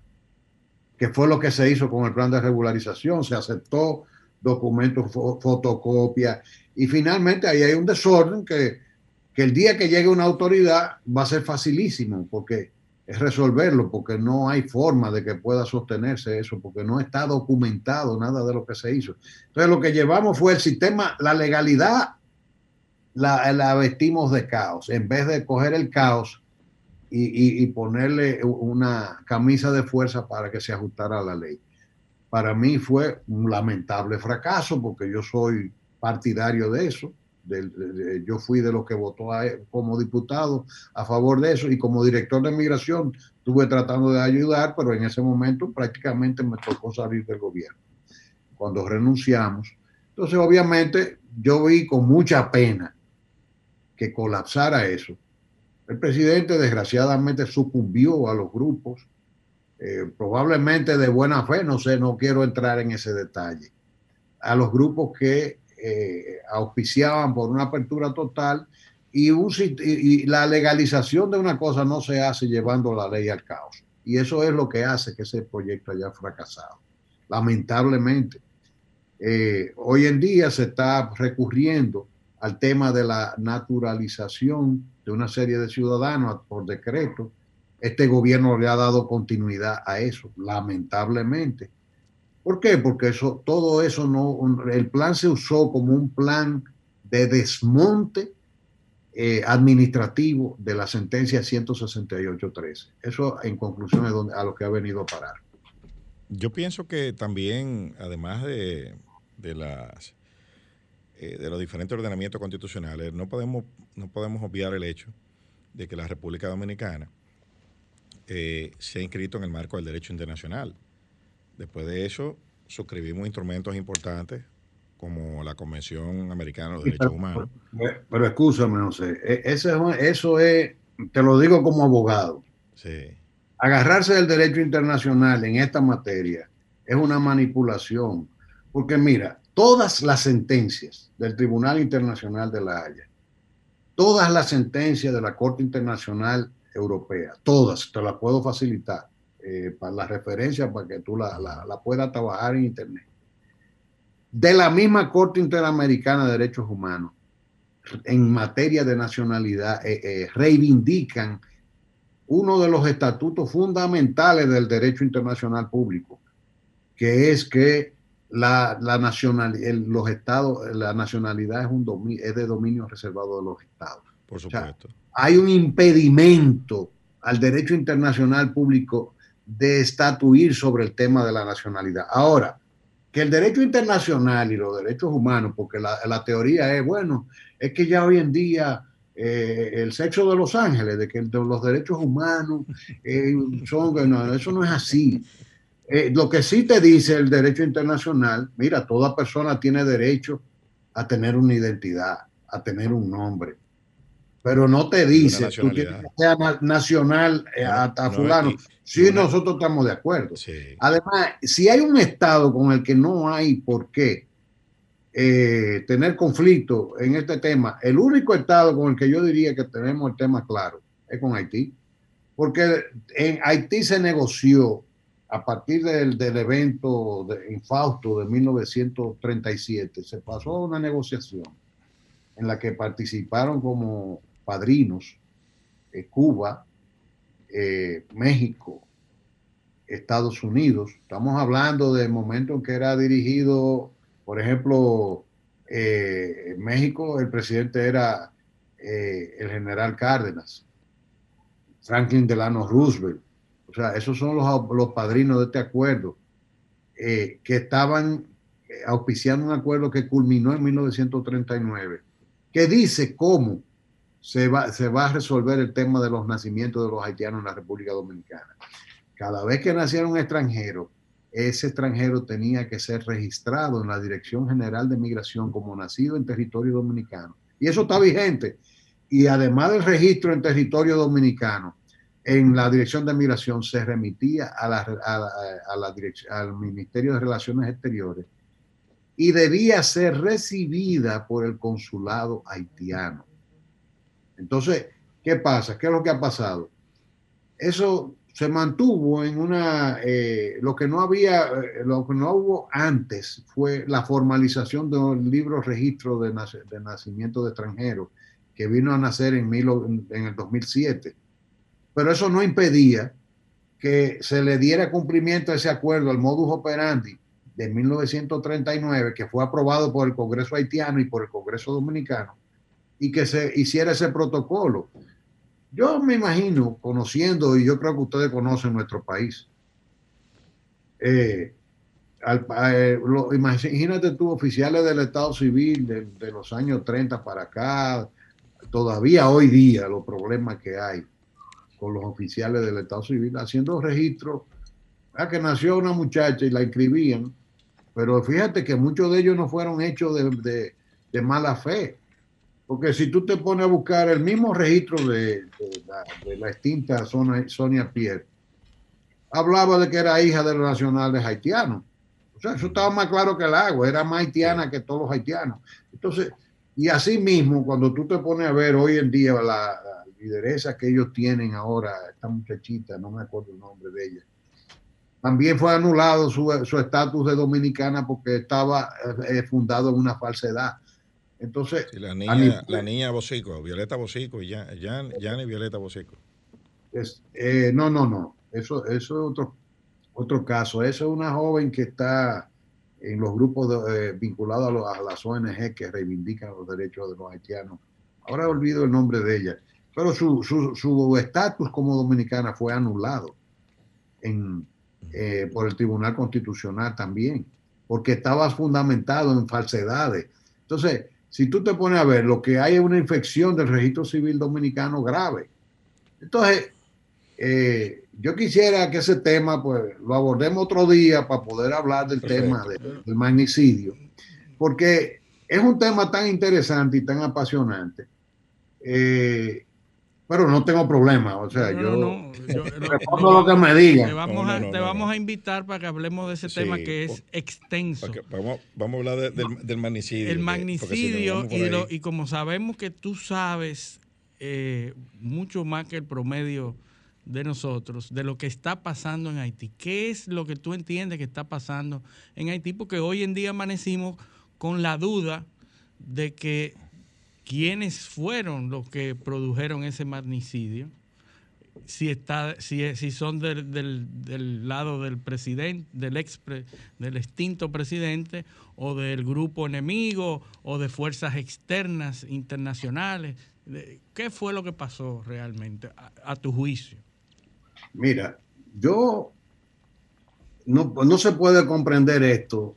que fue lo que se hizo con el plan de regularización. Se aceptó documentos, fotocopia, y finalmente ahí hay un desorden que que el día que llegue una autoridad va a ser facilísimo, porque es resolverlo, porque no hay forma de que pueda sostenerse eso, porque no está documentado nada de lo que se hizo. Entonces lo que llevamos fue el sistema, la legalidad la, la vestimos de caos, en vez de coger el caos y, y, ponerle una camisa de fuerza para que se ajustara a la ley. Para mí fue un lamentable fracaso, porque yo soy partidario de eso yo fui de los que votó como diputado a favor de eso y como director de migración estuve tratando de ayudar, pero en ese momento prácticamente me tocó salir del gobierno cuando renunciamos. Entonces, obviamente, yo vi con mucha pena que colapsara eso. El presidente desgraciadamente sucumbió a los grupos, eh, probablemente de buena fe, no sé, no quiero entrar en ese detalle, a los grupos que eh, auspiciaban por una apertura total y, y, la legalización de una cosa no se hace llevando la ley al caos. Y eso es lo que hace que ese proyecto haya fracasado, lamentablemente. Eh, hoy en día se está recurriendo al tema de la naturalización de una serie de ciudadanos por decreto. Este gobierno le ha dado continuidad a eso, lamentablemente. ¿Por qué? Porque eso, todo eso no, el plan se usó como un plan de desmonte eh, administrativo de la sentencia 168.13. Eso en conclusión es donde, a lo que ha venido a parar. Yo pienso que también, además de, de las eh, de los diferentes ordenamientos constitucionales, no podemos, no podemos obviar el hecho de que la República Dominicana eh, se ha inscrito en el marco del derecho internacional. Después de eso, suscribimos instrumentos importantes como la Convención Americana de los Derechos Humanos. Pero, escúchame, no sé, eso, eso es, te lo digo como abogado. Sí. Agarrarse del derecho internacional en esta materia es una manipulación, porque mira, todas las sentencias del Tribunal Internacional de la Haya, todas las sentencias de la Corte Internacional Europea, todas, te las puedo facilitar eh, para la referencia, para que tú la, la, puedas trabajar en Internet. De la misma Corte Interamericana de Derechos Humanos, en materia de nacionalidad, eh, eh, reivindican uno de los estatutos fundamentales del derecho internacional público, que es que la, la nacionalidad, los estados, la nacionalidad es, un es de dominio reservado de los estados. Por supuesto. hay un impedimento al derecho internacional público de estatuir sobre el tema de la nacionalidad. Ahora, que el derecho internacional y los derechos humanos, porque la, la teoría es, bueno, es que ya hoy en día eh, el sexo de los ángeles, de que los derechos humanos eh, son, no, eso no es así. Eh, lo que sí te dice el derecho internacional, mira, toda persona tiene derecho a tener una identidad, a tener un nombre, pero no te dice tú tienes que ser nacional eh, a, fulano. sí, nosotros estamos de acuerdo. Además, si hay un Estado con el que no hay por qué eh, tener conflicto en este tema, el único Estado con el que yo diría que tenemos el tema claro es con Haití, porque en Haití se negoció a partir del, del evento de infausto de 1937, se pasó a una negociación en la que participaron como padrinos eh, Cuba, eh, México, Estados Unidos. Estamos hablando del momento en que era dirigido, por ejemplo, eh, en México el presidente era el general Cárdenas, Franklin Delano Roosevelt, esos son los, padrinos de este acuerdo, eh, que estaban eh, auspiciando un acuerdo que culminó en 1939, que dice cómo se va, se va a resolver el tema de los nacimientos de los haitianos en la República Dominicana. Cada vez que naciera un extranjero, ese extranjero tenía que ser registrado en la Dirección General de Migración como nacido en territorio dominicano. Y eso está vigente. Y además del registro en territorio dominicano, en la Dirección de Migración se remitía al Ministerio de Relaciones Exteriores y debía ser recibida por el consulado haitiano. Entonces, ¿qué pasa? ¿Qué es lo que ha pasado? Eso se mantuvo en una, eh, lo que no había, eh, lo que no hubo antes fue la formalización de un libro registro de, de nacimiento de extranjeros que vino a nacer en, mil, en el 2007 pero eso no impedía que se le diera cumplimiento a ese acuerdo, al modus operandi de 1939, que fue aprobado por el Congreso haitiano y por el Congreso dominicano, y que se hiciera ese protocolo. Yo me imagino, conociendo, y yo creo que ustedes conocen nuestro país, eh, eh, imagínate tú, oficiales del Estado Civil de, de los años 30 para acá, todavía hoy día los problemas que hay con los oficiales del Estado Civil haciendo registro a que nació una muchacha y la inscribían, pero fíjate que muchos de ellos no fueron hechos de, mala fe, porque si tú te pones a buscar el mismo registro de, la, extinta Sonia, Pierre, hablaba de que era hija de los nacionales haitianos. O sea, eso estaba más claro que el agua, era más haitiana que todos los haitianos. Entonces, y así mismo, cuando tú te pones a ver hoy en día la, lideresa que ellos tienen ahora, esta muchachita, no me acuerdo el nombre de ella, también fue anulado su estatus de dominicana porque estaba eh, fundado en una falsedad. Entonces, la niña, la niña Bocico, Violeta Bocico, y ya, ya, y Violeta Bocico. Es, eh, no, no, no. Eso, eso es otro, otro caso. Eso es una joven que está en los grupos eh, vinculados a, a, las ONG que reivindican los derechos de los haitianos. Ahora olvido el nombre de ella pero su estatus como dominicana fue anulado en, eh, por el Tribunal Constitucional también, porque estaba fundamentado en falsedades. Entonces, si tú te pones a ver, lo que hay es una infección del registro civil dominicano grave. Entonces, eh, yo quisiera que ese tema pues lo abordemos otro día para poder hablar del tema del magnicidio, porque es un tema tan interesante y tan apasionante. Eh, pero no tengo problema, o sea, yo, no, (laughs) respondo lo que me digan. Te vamos, a, te vamos a invitar para que hablemos de ese tema que es extenso. Vamos, vamos, a hablar del, magnicidio. El magnicidio, y, y, como sabemos que tú sabes eh, mucho más que el promedio de nosotros, de lo que está pasando en Haití. ¿Qué es lo que tú entiendes que está pasando en Haití? Porque hoy en día amanecimos con la duda de que quiénes fueron los que produjeron ese magnicidio, si está, si, si son del, del, lado del presidente, del ex del extinto presidente, o del grupo enemigo, o de fuerzas externas internacionales. ¿Qué fue lo que pasó realmente a, tu juicio? Mira, yo no, no se puede comprender esto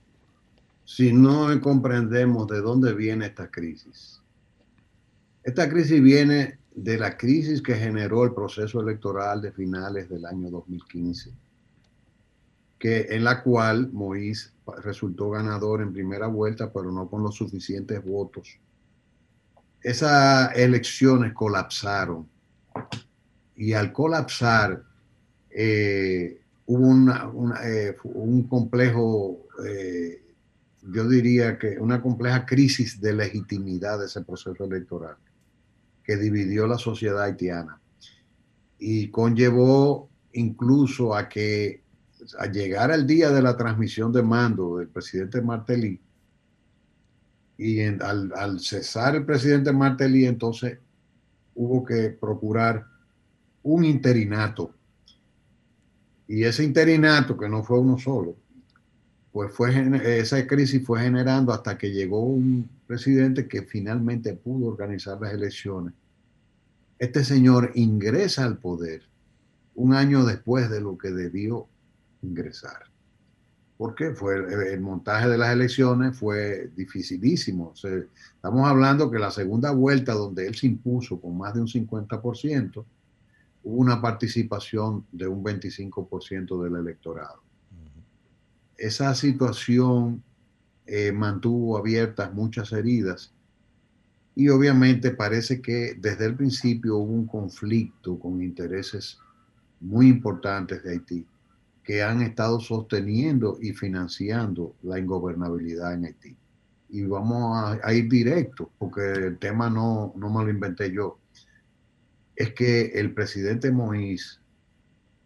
si no comprendemos de dónde viene esta crisis. Esta crisis viene de la crisis que generó el proceso electoral de finales del año 2015, que, en la cual Moïse resultó ganador en primera vuelta, pero no con los suficientes votos. Esas elecciones colapsaron y al colapsar eh, hubo eh, un complejo, eh, yo diría que una compleja crisis de legitimidad de ese proceso electoral que dividió la sociedad haitiana. Y conllevó incluso a que al llegar al día de la transmisión de mando del presidente Martelly y al, cesar el presidente Martelly entonces hubo que procurar un interinato. Y ese interinato que no fue uno solo pues fue esa crisis fue generando hasta que llegó un presidente que finalmente pudo organizar las elecciones. Este señor ingresa al poder un año después de lo que debió ingresar. ¿Por qué? Fue el, montaje de las elecciones fue dificilísimo. estamos hablando que la segunda vuelta donde él se impuso con más de un 50%, hubo una participación de un 25% del electorado esa situación eh, mantuvo abiertas muchas heridas y obviamente parece que desde el principio hubo un conflicto con intereses muy importantes de Haití que han estado sosteniendo y financiando la ingobernabilidad en Haití. Y vamos a, ir directo, porque el tema no, no me lo inventé yo. Es que el presidente Moïse,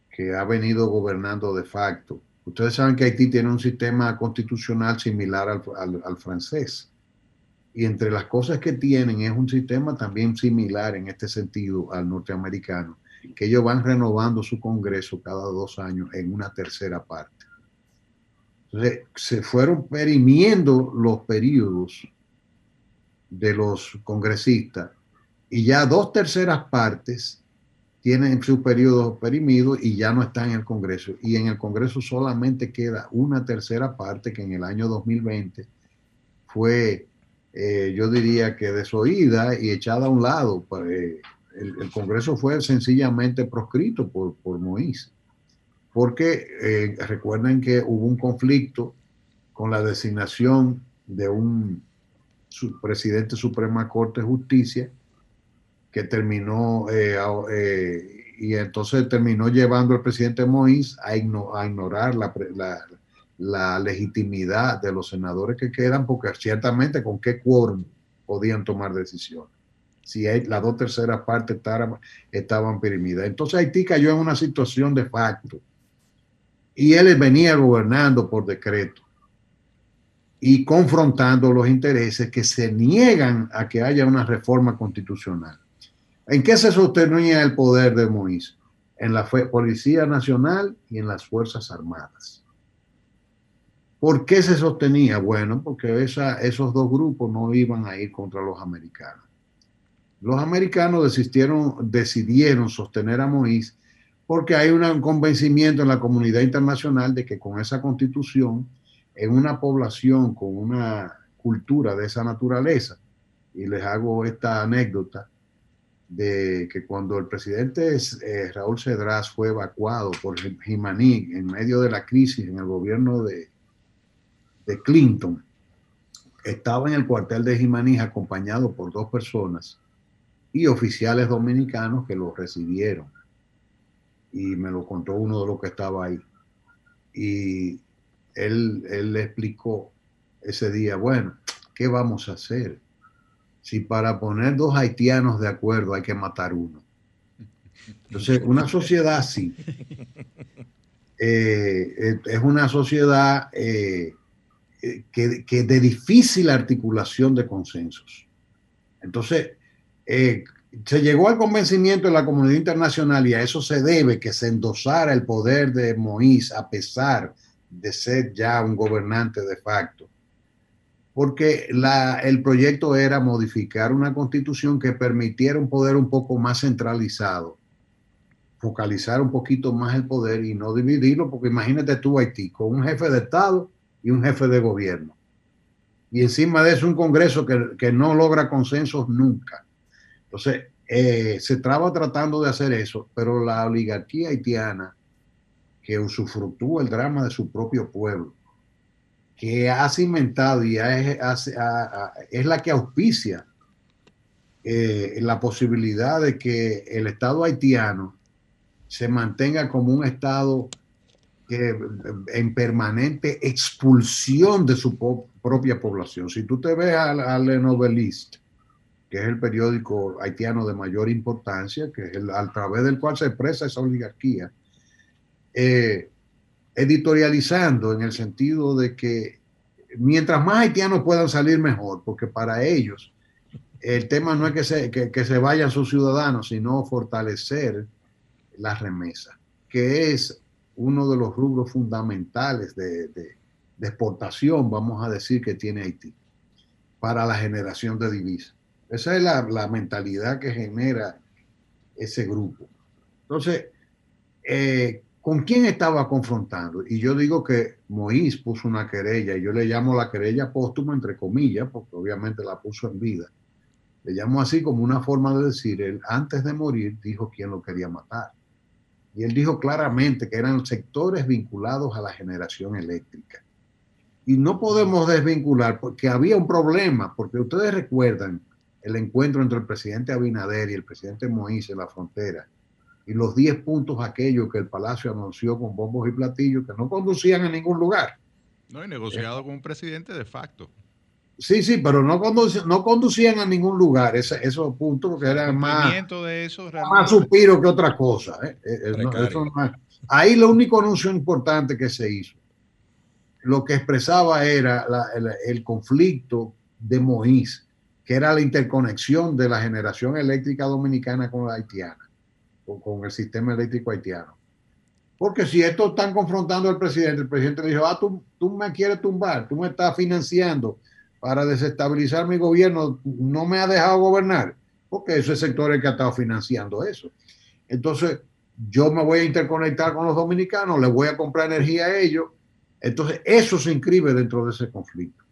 que ha venido gobernando de facto, Ustedes saben que Haití tiene un sistema constitucional similar al, francés. Y entre las cosas que tienen es un sistema también similar en este sentido al norteamericano, que ellos van renovando su Congreso cada dos años en una tercera parte. Entonces, se fueron perimiendo los periodos de los congresistas y ya dos terceras partes tienen su periodo perimido y ya no está en el Congreso. Y en el Congreso solamente queda una tercera parte que en el año 2020 fue, eh, yo diría que desoída y echada a un lado. Pues, eh, el, Congreso fue sencillamente proscrito por, por Moïse. Porque eh, recuerden que hubo un conflicto con la designación de un presidente Suprema Corte de Justicia que terminó, eh, eh, y entonces terminó llevando al presidente Moïse a, ignorar la, legitimidad de los senadores que quedan, porque ciertamente con qué quórum podían tomar decisiones. Si las dos terceras partes estaban, estaban perimidas. Entonces Haití cayó en una situación de facto. Y él venía gobernando por decreto y confrontando los intereses que se niegan a que haya una reforma constitucional. ¿En qué se sostenía el poder de Moïse? En la Policía Nacional y en las Fuerzas Armadas. ¿Por qué se sostenía? Bueno, porque esos dos grupos no iban a ir contra los americanos. Los americanos desistieron, decidieron sostener a Moïse porque hay un convencimiento en la comunidad internacional de que con esa constitución, en una población con una cultura de esa naturaleza, y les hago esta anécdota, de que cuando el presidente eh, Raúl Cedrás fue evacuado por Jimaní en medio de la crisis en el gobierno de, de Clinton, estaba en el cuartel de Jimaní acompañado por dos personas y oficiales dominicanos que lo recibieron. Y me lo contó uno de los que estaba ahí. Y él, él le explicó ese día, bueno, ¿qué vamos a hacer? Si para poner dos haitianos de acuerdo hay que matar uno. Entonces, una sociedad así eh, es una sociedad eh, que, de difícil articulación de consensos. Entonces, eh, se llegó al convencimiento de la comunidad internacional y a eso se debe que se endosara el poder de Moïse a pesar de ser ya un gobernante de facto porque el proyecto era modificar una constitución que permitiera un poder un poco más centralizado, focalizar un poquito más el poder y no dividirlo, porque imagínate tú Haití con un jefe de Estado y un jefe de gobierno. Y encima de eso un Congreso que, no logra consensos nunca. Entonces, eh, se estaba tratando de hacer eso, pero la oligarquía haitiana que usufructúa el drama de su propio pueblo, que ha cimentado y es la que auspicia eh, la posibilidad de que el Estado haitiano se mantenga como un Estado en permanente expulsión de su propia población. Si tú te ves al, al Novelist, que es el periódico haitiano de mayor importancia, que es el, a través del cual se expresa esa oligarquía, eh, editorializando en el sentido de que mientras más haitianos puedan salir mejor, porque para ellos el tema no es que se, que, se vayan sus ciudadanos, sino fortalecer la remesa, que es uno de los rubros fundamentales de, de, exportación, vamos a decir, que tiene Haití para la generación de divisas. Esa es la, la mentalidad que genera ese grupo. Entonces, eh, ¿Con quién estaba confrontando? Y yo digo que Moïse puso una querella, y yo le llamo la querella póstuma, entre comillas, porque obviamente la puso en vida. Le llamo así como una forma de decir, él antes de morir dijo quién lo quería matar. Y él dijo claramente que eran sectores vinculados a la generación eléctrica. Y no podemos desvincular porque había un problema, porque ustedes recuerdan el encuentro entre el presidente Abinader y el presidente Moïse en la frontera y los 10 puntos aquellos que el Palacio anunció con bombos y platillos que no conducían a ningún lugar. No, y negociado con un presidente de facto. Sí, sí, pero no, no conducían a ningún lugar ese, esos puntos que eran más, de eso más suspiro que otra cosa. ¿eh? Eh, eh, ahí lo único anuncio importante que se hizo, lo que expresaba era el, el, conflicto de Moïse, que era la interconexión de la generación eléctrica dominicana con la haitiana con, el sistema eléctrico haitiano. Porque si esto están confrontando al presidente, el presidente le dijo, ah, tú, tú me quieres tumbar, tú me estás financiando para desestabilizar mi gobierno, no me ha dejado gobernar, porque ese sector es el que ha estado financiando eso. Entonces, yo me voy a interconectar con los dominicanos, les voy a comprar energía a ellos. Entonces, eso se inscribe dentro de ese conflicto.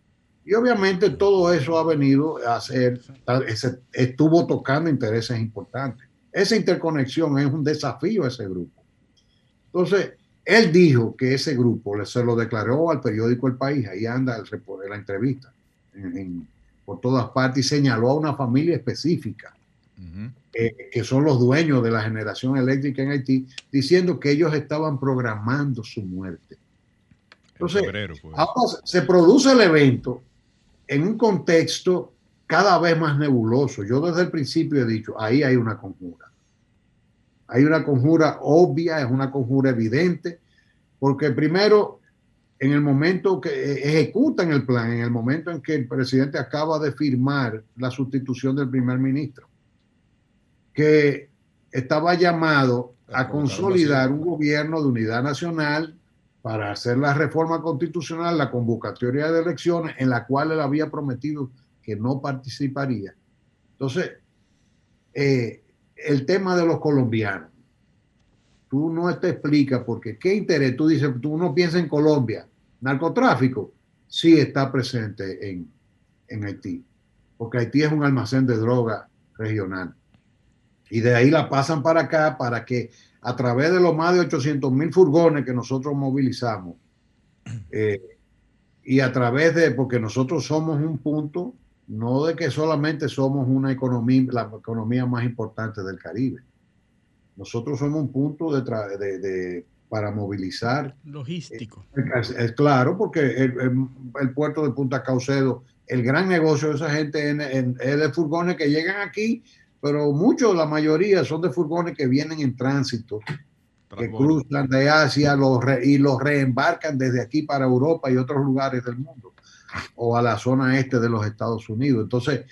Y obviamente todo eso ha venido a ser, estuvo tocando intereses importantes. Esa interconexión es un desafío a ese grupo. Entonces, él dijo que ese grupo se lo declaró al periódico El País, ahí anda el, la entrevista, por todas partes, y señaló a una familia específica, eh, que son los dueños de la generación eléctrica en Haití, diciendo que ellos estaban programando su muerte. Entonces, ahora se produce el evento en un contexto cada vez más nebuloso. Yo desde el principio he dicho, ahí hay una conjura. Hay una conjura obvia, es una conjura evidente, porque primero, en el momento que ejecutan el plan, en el momento en que el presidente acaba de firmar la sustitución del primer ministro, que estaba llamado a consolidar un gobierno de unidad nacional para hacer la reforma constitucional, la convocatoria de elecciones, en la cual él había prometido que no participaría. Entonces, eh, el tema de los colombianos. tú no te explicas porque qué interés, tú dices, tú no piensas en Colombia, narcotráfico, sí está presente en, en Haití, porque Haití es un almacén de droga regional. Y de ahí la pasan para acá para que a través de los más de 800 mil furgones que nosotros movilizamos, eh, y a través de, porque nosotros somos un punto, no de que solamente somos una economía, la economía más importante del Caribe. Nosotros somos un punto de, de, para movilizar. Logístico. Es, claro, porque el, puerto de Punta Caucedo, el gran negocio de esa gente es de furgones que llegan aquí, pero muchos, la mayoría, son de furgones que vienen en tránsito que cruzan de Asia los y los reembarcan desde aquí para Europa y otros lugares del mundo o a la zona este de los Estados Unidos. Entonces,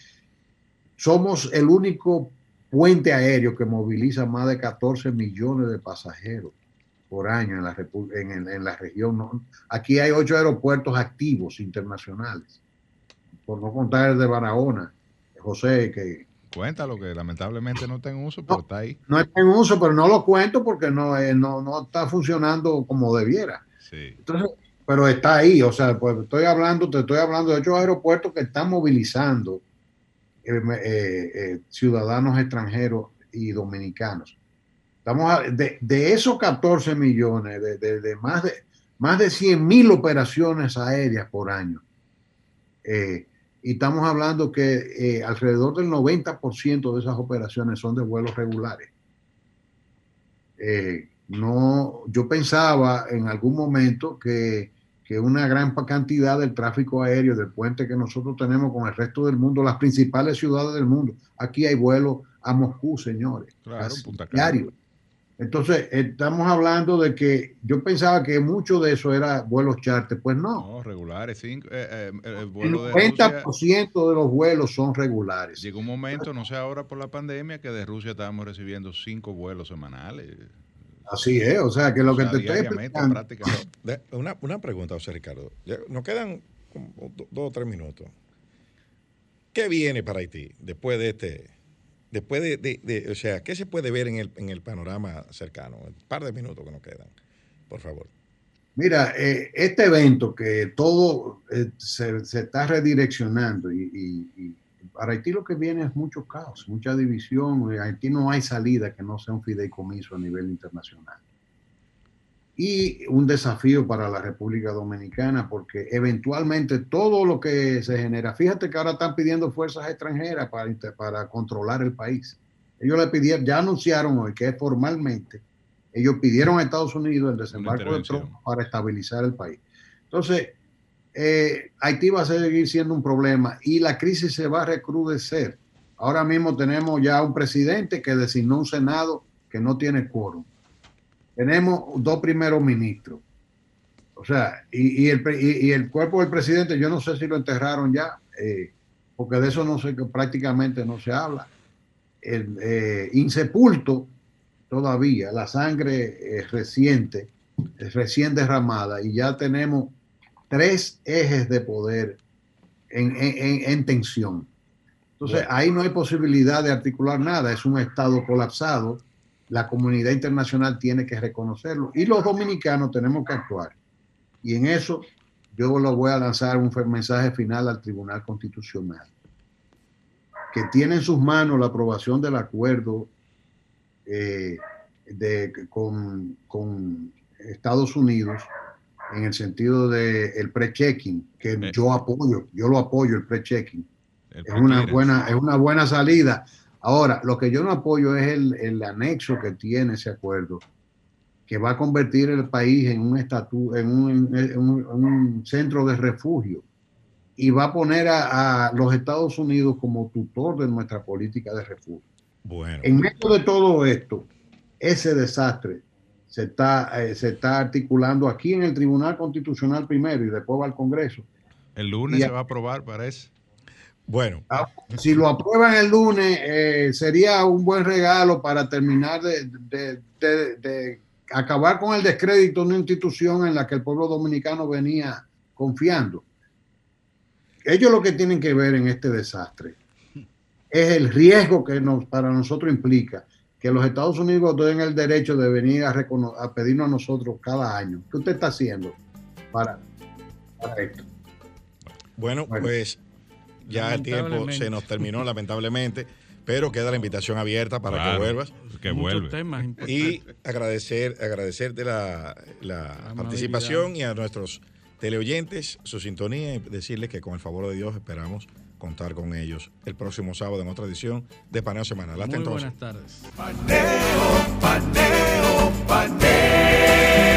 somos el único puente aéreo que moviliza más de 14 millones de pasajeros por año en la, en, en la región. Aquí hay ocho aeropuertos activos internacionales, por no contar el de Barahona, José, que Cuéntalo, que lamentablemente no está en uso, pero está ahí. No está en uso, pero no lo cuento porque no, eh, no, no está funcionando como debiera. Sí. Entonces, pero está ahí, o sea, pues estoy hablando, te estoy hablando de ocho aeropuertos que están movilizando eh, eh, ciudadanos extranjeros y dominicanos. Estamos de, de, esos 14 millones, de, más de más de 100 mil operaciones aéreas por año. Eh, y estamos hablando que eh, alrededor del 90% de esas operaciones son de vuelos regulares. Eh, no, yo pensaba en algún momento que, que, una gran cantidad del tráfico aéreo del puente que nosotros tenemos con el resto del mundo, las principales ciudades del mundo, aquí hay vuelos a Moscú, señores, claro, diario. Entonces, estamos hablando de que yo pensaba que mucho de eso era vuelos charter, pues no. No, regulares, cinco, eh, eh, el, vuelo el 90% de, Rusia, de, los vuelos son regulares. Llegó un momento, no sé ahora por la pandemia, que de Rusia estábamos recibiendo cinco vuelos semanales. Así es, o sea que lo o que te estoy explicando... Una, una pregunta, José Ricardo. Nos quedan dos o tres minutos. ¿Qué viene para Haití después de este después de, de, o sea, ¿qué se puede ver en el, en el panorama cercano? Un par de minutos que nos quedan, por favor. Mira, eh, este evento que todo eh, se, se, está redireccionando y, y, y, para Haití lo que viene es mucho caos, mucha división. En Haití no hay salida que no sea un fideicomiso a nivel internacional y un desafío para la República Dominicana, porque eventualmente todo lo que se genera, fíjate que ahora están pidiendo fuerzas extranjeras para, para controlar el país. Ellos le pidieron, ya anunciaron hoy que formalmente, ellos pidieron a Estados Unidos el desembarco de tropas para estabilizar el país. Entonces, eh, Haití va a seguir siendo un problema y la crisis se va a recrudecer. Ahora mismo tenemos ya un presidente que designó un Senado que no tiene quórum tenemos dos primeros ministros. O sea, y, y, el, y, y, el, cuerpo del presidente, yo no sé si lo enterraron ya, eh, porque de eso no sé, prácticamente no se habla. El, eh, insepulto todavía, la sangre es reciente, es recién derramada, y ya tenemos tres ejes de poder en, en, en tensión. Entonces, ahí no hay posibilidad de articular nada, es un Estado colapsado la comunidad internacional tiene que reconocerlo y los dominicanos tenemos que actuar. Y en eso yo lo voy a lanzar un mensaje final al Tribunal Constitucional, que tiene en sus manos la aprobación del acuerdo eh, de, con, con, Estados Unidos en el sentido del el pre-checking, que eh. yo apoyo, yo lo apoyo el pre-checking. Es una, buena, es una buena salida Ahora, lo que yo no apoyo es el, el anexo que tiene ese acuerdo, que va a convertir el país en un, estatu, en un, en un, un centro de refugio y va a poner a, a, los Estados Unidos como tutor de nuestra política de refugio. Bueno. En medio de todo esto, ese desastre se está, eh, se está articulando aquí en el Tribunal Constitucional primero y después va al Congreso. El lunes y se va a aprobar, parece. Bueno. Ah, si lo aprueban el lunes, eh, sería un buen regalo para terminar de, de, de, de, acabar con el descrédito de una institución en la que el pueblo dominicano venía confiando. Ellos lo que tienen que ver en este desastre es el riesgo que nos, para nosotros implica que los Estados Unidos tienen el derecho de venir a, a pedirnos a nosotros cada año. ¿Qué usted está haciendo para, esto? Bueno, pues ya el tiempo se nos terminó (laughs) lamentablemente, pero queda la invitación abierta para que vuelvas. Que vuelva. Y agradecer, agradecerte la, la participación y a nuestros teleoyentes su sintonía y decirles que con el favor de Dios esperamos contar con ellos el próximo sábado en otra edición de Paneo Semanal. Hasta Muy buenas tardes. Paneo, paneo, paneo.